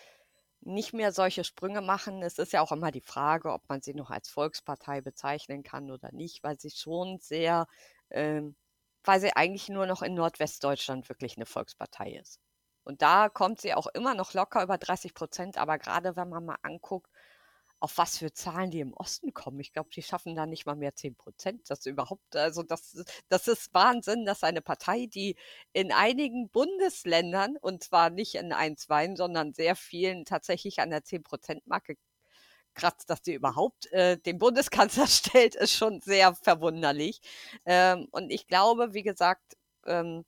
nicht mehr solche Sprünge machen. Es ist ja auch immer die Frage, ob man sie noch als Volkspartei bezeichnen kann oder nicht, weil sie schon sehr, ähm, weil sie eigentlich nur noch in Nordwestdeutschland wirklich eine Volkspartei ist. Und da kommt sie auch immer noch locker über 30 Prozent, aber gerade wenn man mal anguckt, auf was für Zahlen die im Osten kommen. Ich glaube, die schaffen da nicht mal mehr 10 Prozent. Das überhaupt, also das, das ist Wahnsinn, dass eine Partei, die in einigen Bundesländern, und zwar nicht in ein, zwei, sondern sehr vielen tatsächlich an der 10 Prozent Marke kratzt, dass sie überhaupt äh, den Bundeskanzler *laughs* stellt, ist schon sehr verwunderlich. Ähm, und ich glaube, wie gesagt, ähm,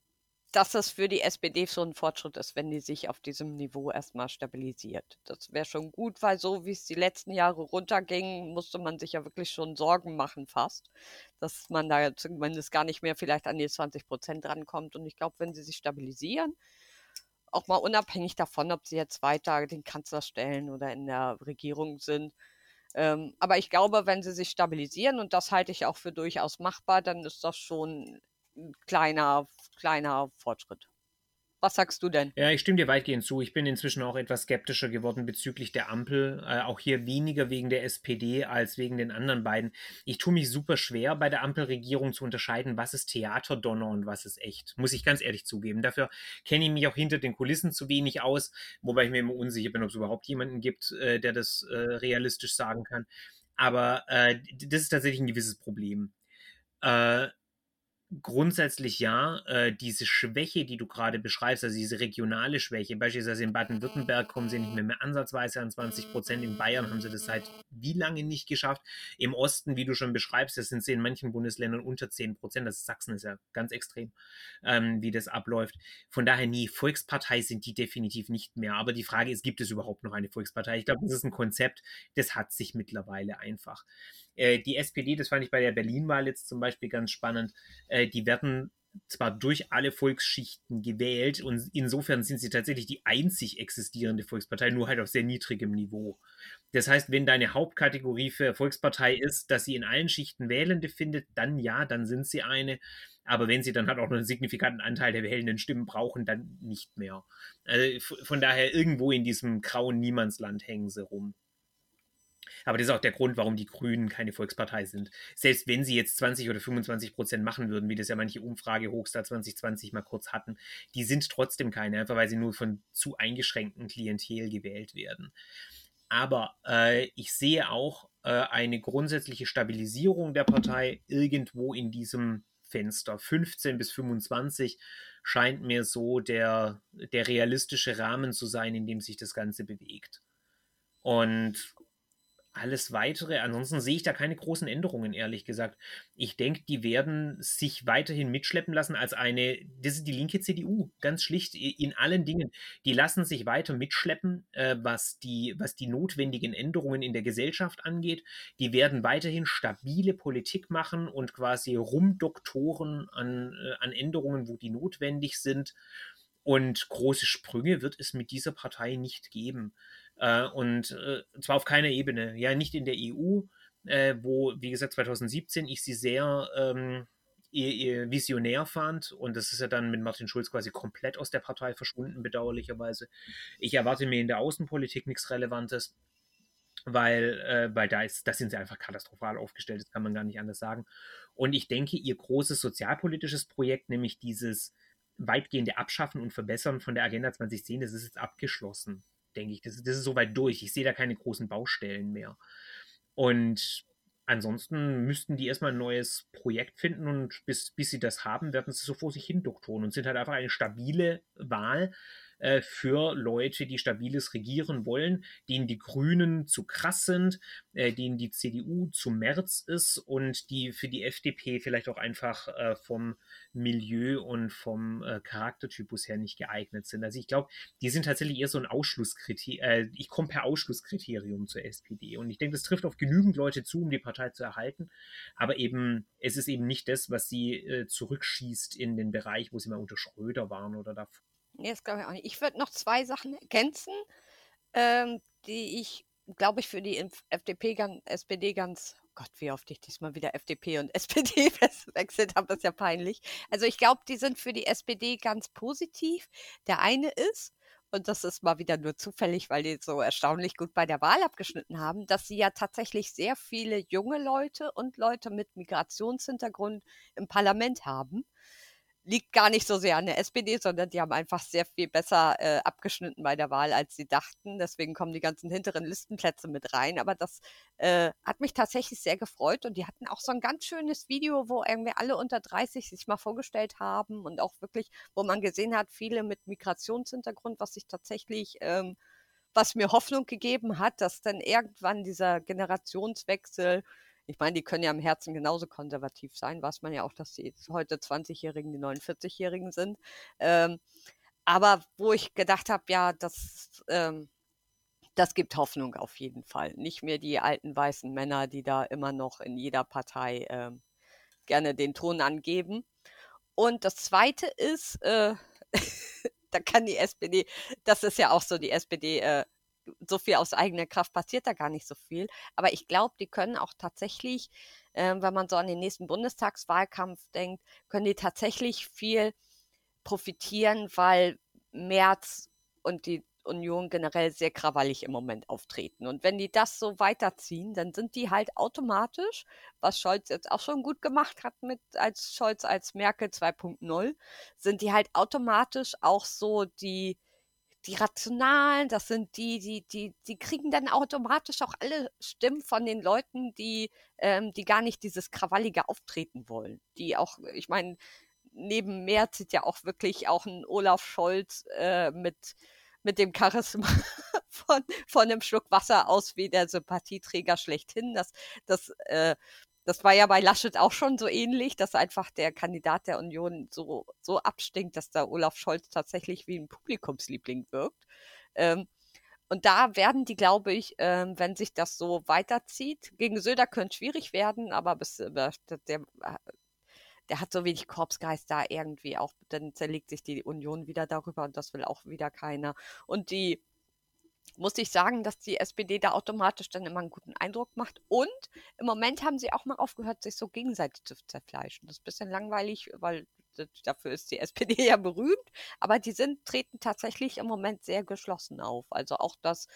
dass es für die SPD so ein Fortschritt ist, wenn die sich auf diesem Niveau erstmal stabilisiert. Das wäre schon gut, weil so wie es die letzten Jahre runterging, musste man sich ja wirklich schon Sorgen machen fast, dass man da zumindest gar nicht mehr vielleicht an die 20 Prozent rankommt. Und ich glaube, wenn sie sich stabilisieren, auch mal unabhängig davon, ob sie jetzt weiter den Kanzler stellen oder in der Regierung sind, ähm, aber ich glaube, wenn sie sich stabilisieren, und das halte ich auch für durchaus machbar, dann ist das schon ein kleiner, kleiner Fortschritt. Was sagst du denn? Ja, ich stimme dir weitgehend zu. Ich bin inzwischen auch etwas skeptischer geworden bezüglich der Ampel. Äh, auch hier weniger wegen der SPD als wegen den anderen beiden. Ich tue mich super schwer, bei der Ampelregierung zu unterscheiden, was ist Theaterdonner und was ist echt. Muss ich ganz ehrlich zugeben. Dafür kenne ich mich auch hinter den Kulissen zu wenig aus, wobei ich mir immer unsicher bin, ob es überhaupt jemanden gibt, äh, der das äh, realistisch sagen kann. Aber äh, das ist tatsächlich ein gewisses Problem. Äh, Grundsätzlich ja. Äh, diese Schwäche, die du gerade beschreibst, also diese regionale Schwäche, beispielsweise in Baden-Württemberg kommen sie nicht mehr, mehr ansatzweise an 20 Prozent. In Bayern haben sie das seit wie lange nicht geschafft. Im Osten, wie du schon beschreibst, das sind sie in manchen Bundesländern unter 10 Prozent. Das ist Sachsen ist ja ganz extrem, ähm, wie das abläuft. Von daher nie. Volkspartei sind die definitiv nicht mehr. Aber die Frage ist, gibt es überhaupt noch eine Volkspartei? Ich glaube, das ist ein Konzept, das hat sich mittlerweile einfach. Äh, die SPD, das fand ich bei der Berlin-Wahl jetzt zum Beispiel ganz spannend, äh, die werden zwar durch alle Volksschichten gewählt und insofern sind sie tatsächlich die einzig existierende Volkspartei, nur halt auf sehr niedrigem Niveau. Das heißt, wenn deine Hauptkategorie für Volkspartei ist, dass sie in allen Schichten Wählende findet, dann ja, dann sind sie eine. Aber wenn sie dann halt auch noch einen signifikanten Anteil der wählenden Stimmen brauchen, dann nicht mehr. Also von daher irgendwo in diesem grauen Niemandsland hängen sie rum. Aber das ist auch der Grund, warum die Grünen keine Volkspartei sind. Selbst wenn sie jetzt 20 oder 25 Prozent machen würden, wie das ja manche Umfrage Hochstar 2020 mal kurz hatten, die sind trotzdem keine, einfach weil sie nur von zu eingeschränkten Klientel gewählt werden. Aber äh, ich sehe auch äh, eine grundsätzliche Stabilisierung der Partei irgendwo in diesem Fenster. 15 bis 25 scheint mir so der, der realistische Rahmen zu sein, in dem sich das Ganze bewegt. Und alles weitere, ansonsten sehe ich da keine großen Änderungen, ehrlich gesagt. Ich denke, die werden sich weiterhin mitschleppen lassen als eine, das ist die linke CDU, ganz schlicht in allen Dingen. Die lassen sich weiter mitschleppen, äh, was, die, was die notwendigen Änderungen in der Gesellschaft angeht. Die werden weiterhin stabile Politik machen und quasi rumdoktoren an, äh, an Änderungen, wo die notwendig sind. Und große Sprünge wird es mit dieser Partei nicht geben. Äh, und äh, zwar auf keiner Ebene. Ja, nicht in der EU, äh, wo, wie gesagt, 2017 ich sie sehr ähm, visionär fand. Und das ist ja dann mit Martin Schulz quasi komplett aus der Partei verschwunden, bedauerlicherweise. Ich erwarte mir in der Außenpolitik nichts Relevantes weil, äh, weil da, ist, da sind sie einfach katastrophal aufgestellt, das kann man gar nicht anders sagen. Und ich denke, ihr großes sozialpolitisches Projekt, nämlich dieses weitgehende Abschaffen und Verbessern von der Agenda 2010, das ist jetzt abgeschlossen denke ich. Das, das ist soweit durch. Ich sehe da keine großen Baustellen mehr. Und ansonsten müssten die erstmal ein neues Projekt finden und bis, bis sie das haben, werden sie so vor sich hin doktoren und sind halt einfach eine stabile Wahl, äh, für Leute, die stabiles Regieren wollen, denen die Grünen zu krass sind, äh, denen die CDU zu März ist und die für die FDP vielleicht auch einfach äh, vom Milieu und vom Charaktertypus her nicht geeignet sind. Also ich glaube, die sind tatsächlich eher so ein Ausschlusskriterium. Ich komme per Ausschlusskriterium zur SPD und ich denke, das trifft auf genügend Leute zu, um die Partei zu erhalten. Aber eben, es ist eben nicht das, was sie zurückschießt in den Bereich, wo sie mal unter Schröder waren oder davor. Nee, das glaube ich auch nicht. Ich würde noch zwei Sachen ergänzen, ähm, die ich, glaube ich, für die FDP, ganz, SPD ganz, oh Gott, wie oft ich diesmal wieder FDP und *laughs* SPD wechselt habe, ist ja peinlich. Also ich glaube, die sind für die SPD ganz positiv. Der eine ist, und das ist mal wieder nur zufällig, weil die so erstaunlich gut bei der Wahl abgeschnitten haben, dass sie ja tatsächlich sehr viele junge Leute und Leute mit Migrationshintergrund im Parlament haben liegt gar nicht so sehr an der SPD, sondern die haben einfach sehr viel besser äh, abgeschnitten bei der Wahl, als sie dachten. Deswegen kommen die ganzen hinteren Listenplätze mit rein. Aber das äh, hat mich tatsächlich sehr gefreut. Und die hatten auch so ein ganz schönes Video, wo irgendwie alle unter 30 sich mal vorgestellt haben und auch wirklich, wo man gesehen hat, viele mit Migrationshintergrund, was sich tatsächlich ähm, was mir Hoffnung gegeben hat, dass dann irgendwann dieser Generationswechsel ich meine, die können ja im Herzen genauso konservativ sein, weiß man ja auch, dass die heute 20-Jährigen die 49-Jährigen sind. Ähm, aber wo ich gedacht habe, ja, das, ähm, das gibt Hoffnung auf jeden Fall. Nicht mehr die alten weißen Männer, die da immer noch in jeder Partei ähm, gerne den Ton angeben. Und das Zweite ist, äh, *laughs* da kann die SPD, das ist ja auch so, die SPD äh, so viel aus eigener Kraft passiert da gar nicht so viel. Aber ich glaube, die können auch tatsächlich äh, wenn man so an den nächsten Bundestagswahlkampf denkt, können die tatsächlich viel profitieren, weil Merz und die Union generell sehr krawallig im Moment auftreten. Und wenn die das so weiterziehen, dann sind die halt automatisch, was Scholz jetzt auch schon gut gemacht hat mit als Scholz als Merkel 2.0, sind die halt automatisch auch so die die Rationalen, das sind die, die, die, die kriegen dann automatisch auch alle Stimmen von den Leuten, die, ähm, die gar nicht dieses krawallige Auftreten wollen. Die auch, ich meine, neben Merz sieht ja auch wirklich auch ein Olaf Scholz äh, mit mit dem Charisma *laughs* von, von einem Schluck Wasser aus wie der Sympathieträger schlechthin. Das, das, äh, das war ja bei Laschet auch schon so ähnlich, dass einfach der Kandidat der Union so, so abstinkt, dass da Olaf Scholz tatsächlich wie ein Publikumsliebling wirkt. Ähm, und da werden die, glaube ich, ähm, wenn sich das so weiterzieht, gegen Söder könnte schwierig werden, aber bis, äh, der, der der hat so wenig Korpsgeist da irgendwie auch, dann zerlegt sich die Union wieder darüber und das will auch wieder keiner. Und die muss ich sagen, dass die SPD da automatisch dann immer einen guten Eindruck macht. Und im Moment haben sie auch mal aufgehört, sich so gegenseitig zu zerfleischen. Das ist ein bisschen langweilig, weil dafür ist die *laughs* SPD ja berühmt. Aber die sind, treten tatsächlich im Moment sehr geschlossen auf. Also auch, dass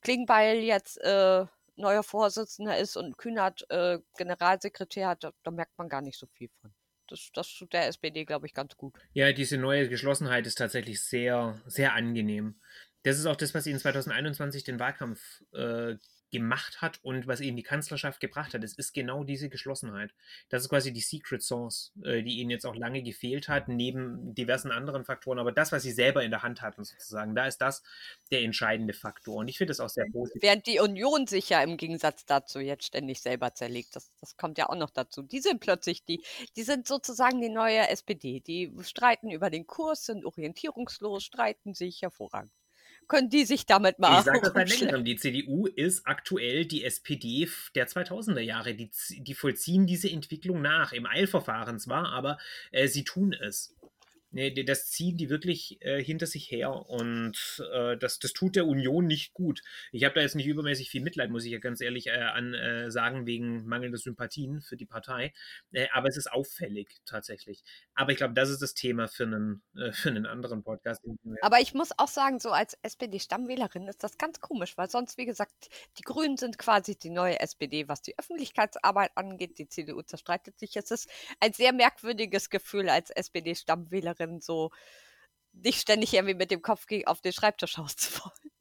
Klingbeil jetzt äh, neuer Vorsitzender ist und Kühnert äh, Generalsekretär hat, da, da merkt man gar nicht so viel von das, das tut der SPD, glaube ich, ganz gut. Ja, diese neue Geschlossenheit ist tatsächlich sehr, sehr angenehm. Das ist auch das, was ihnen 2021 den Wahlkampf äh, gemacht hat und was ihnen die Kanzlerschaft gebracht hat. Es ist genau diese Geschlossenheit. Das ist quasi die Secret Sauce, äh, die ihnen jetzt auch lange gefehlt hat, neben diversen anderen Faktoren. Aber das, was sie selber in der Hand hatten, sozusagen, da ist das der entscheidende Faktor. Und ich finde das auch sehr positiv. Während die Union sich ja im Gegensatz dazu jetzt ständig selber zerlegt. Das, das kommt ja auch noch dazu. Die sind plötzlich die, die sind sozusagen die neue SPD. Die streiten über den Kurs, sind orientierungslos, streiten sich hervorragend können die sich damit mal Ich sage das seit längerem. Die CDU ist aktuell die SPD der 2000er Jahre. Die, die vollziehen diese Entwicklung nach. Im Eilverfahren zwar, aber äh, sie tun es. Nee, das ziehen die wirklich äh, hinter sich her und äh, das, das tut der Union nicht gut. Ich habe da jetzt nicht übermäßig viel Mitleid, muss ich ja ganz ehrlich äh, an, äh, sagen, wegen mangelnder Sympathien für die Partei. Äh, aber es ist auffällig tatsächlich. Aber ich glaube, das ist das Thema für einen, äh, für einen anderen Podcast. Aber ich muss auch sagen, so als SPD-Stammwählerin ist das ganz komisch, weil sonst, wie gesagt, die Grünen sind quasi die neue SPD, was die Öffentlichkeitsarbeit angeht. Die CDU zerstreitet sich. Es ist ein sehr merkwürdiges Gefühl als SPD-Stammwählerin darin, so nicht ständig irgendwie mit dem Kopf auf den Schreibtisch hauen zu wollen.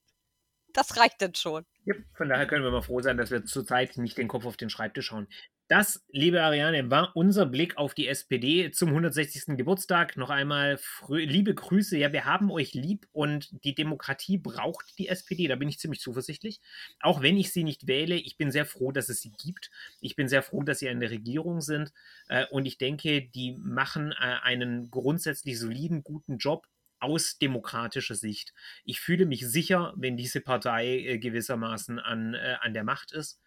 Das reicht dann schon. Ja, von daher können wir mal froh sein, dass wir zurzeit nicht den Kopf auf den Schreibtisch hauen. Das, liebe Ariane, war unser Blick auf die SPD zum 160. Geburtstag. Noch einmal liebe Grüße. Ja, wir haben euch lieb und die Demokratie braucht die SPD. Da bin ich ziemlich zuversichtlich. Auch wenn ich sie nicht wähle, ich bin sehr froh, dass es sie gibt. Ich bin sehr froh, dass sie in der Regierung sind. Äh, und ich denke, die machen äh, einen grundsätzlich soliden, guten Job aus demokratischer Sicht. Ich fühle mich sicher, wenn diese Partei äh, gewissermaßen an, an der Macht ist.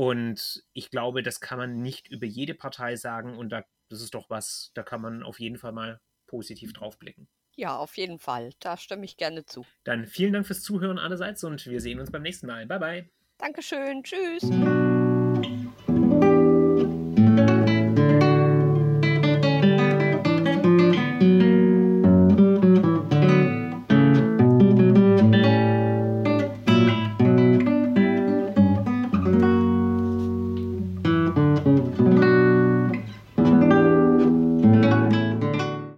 Und ich glaube, das kann man nicht über jede Partei sagen. Und da, das ist doch was, da kann man auf jeden Fall mal positiv drauf blicken. Ja, auf jeden Fall. Da stimme ich gerne zu. Dann vielen Dank fürs Zuhören allerseits und wir sehen uns beim nächsten Mal. Bye, bye. Dankeschön. Tschüss.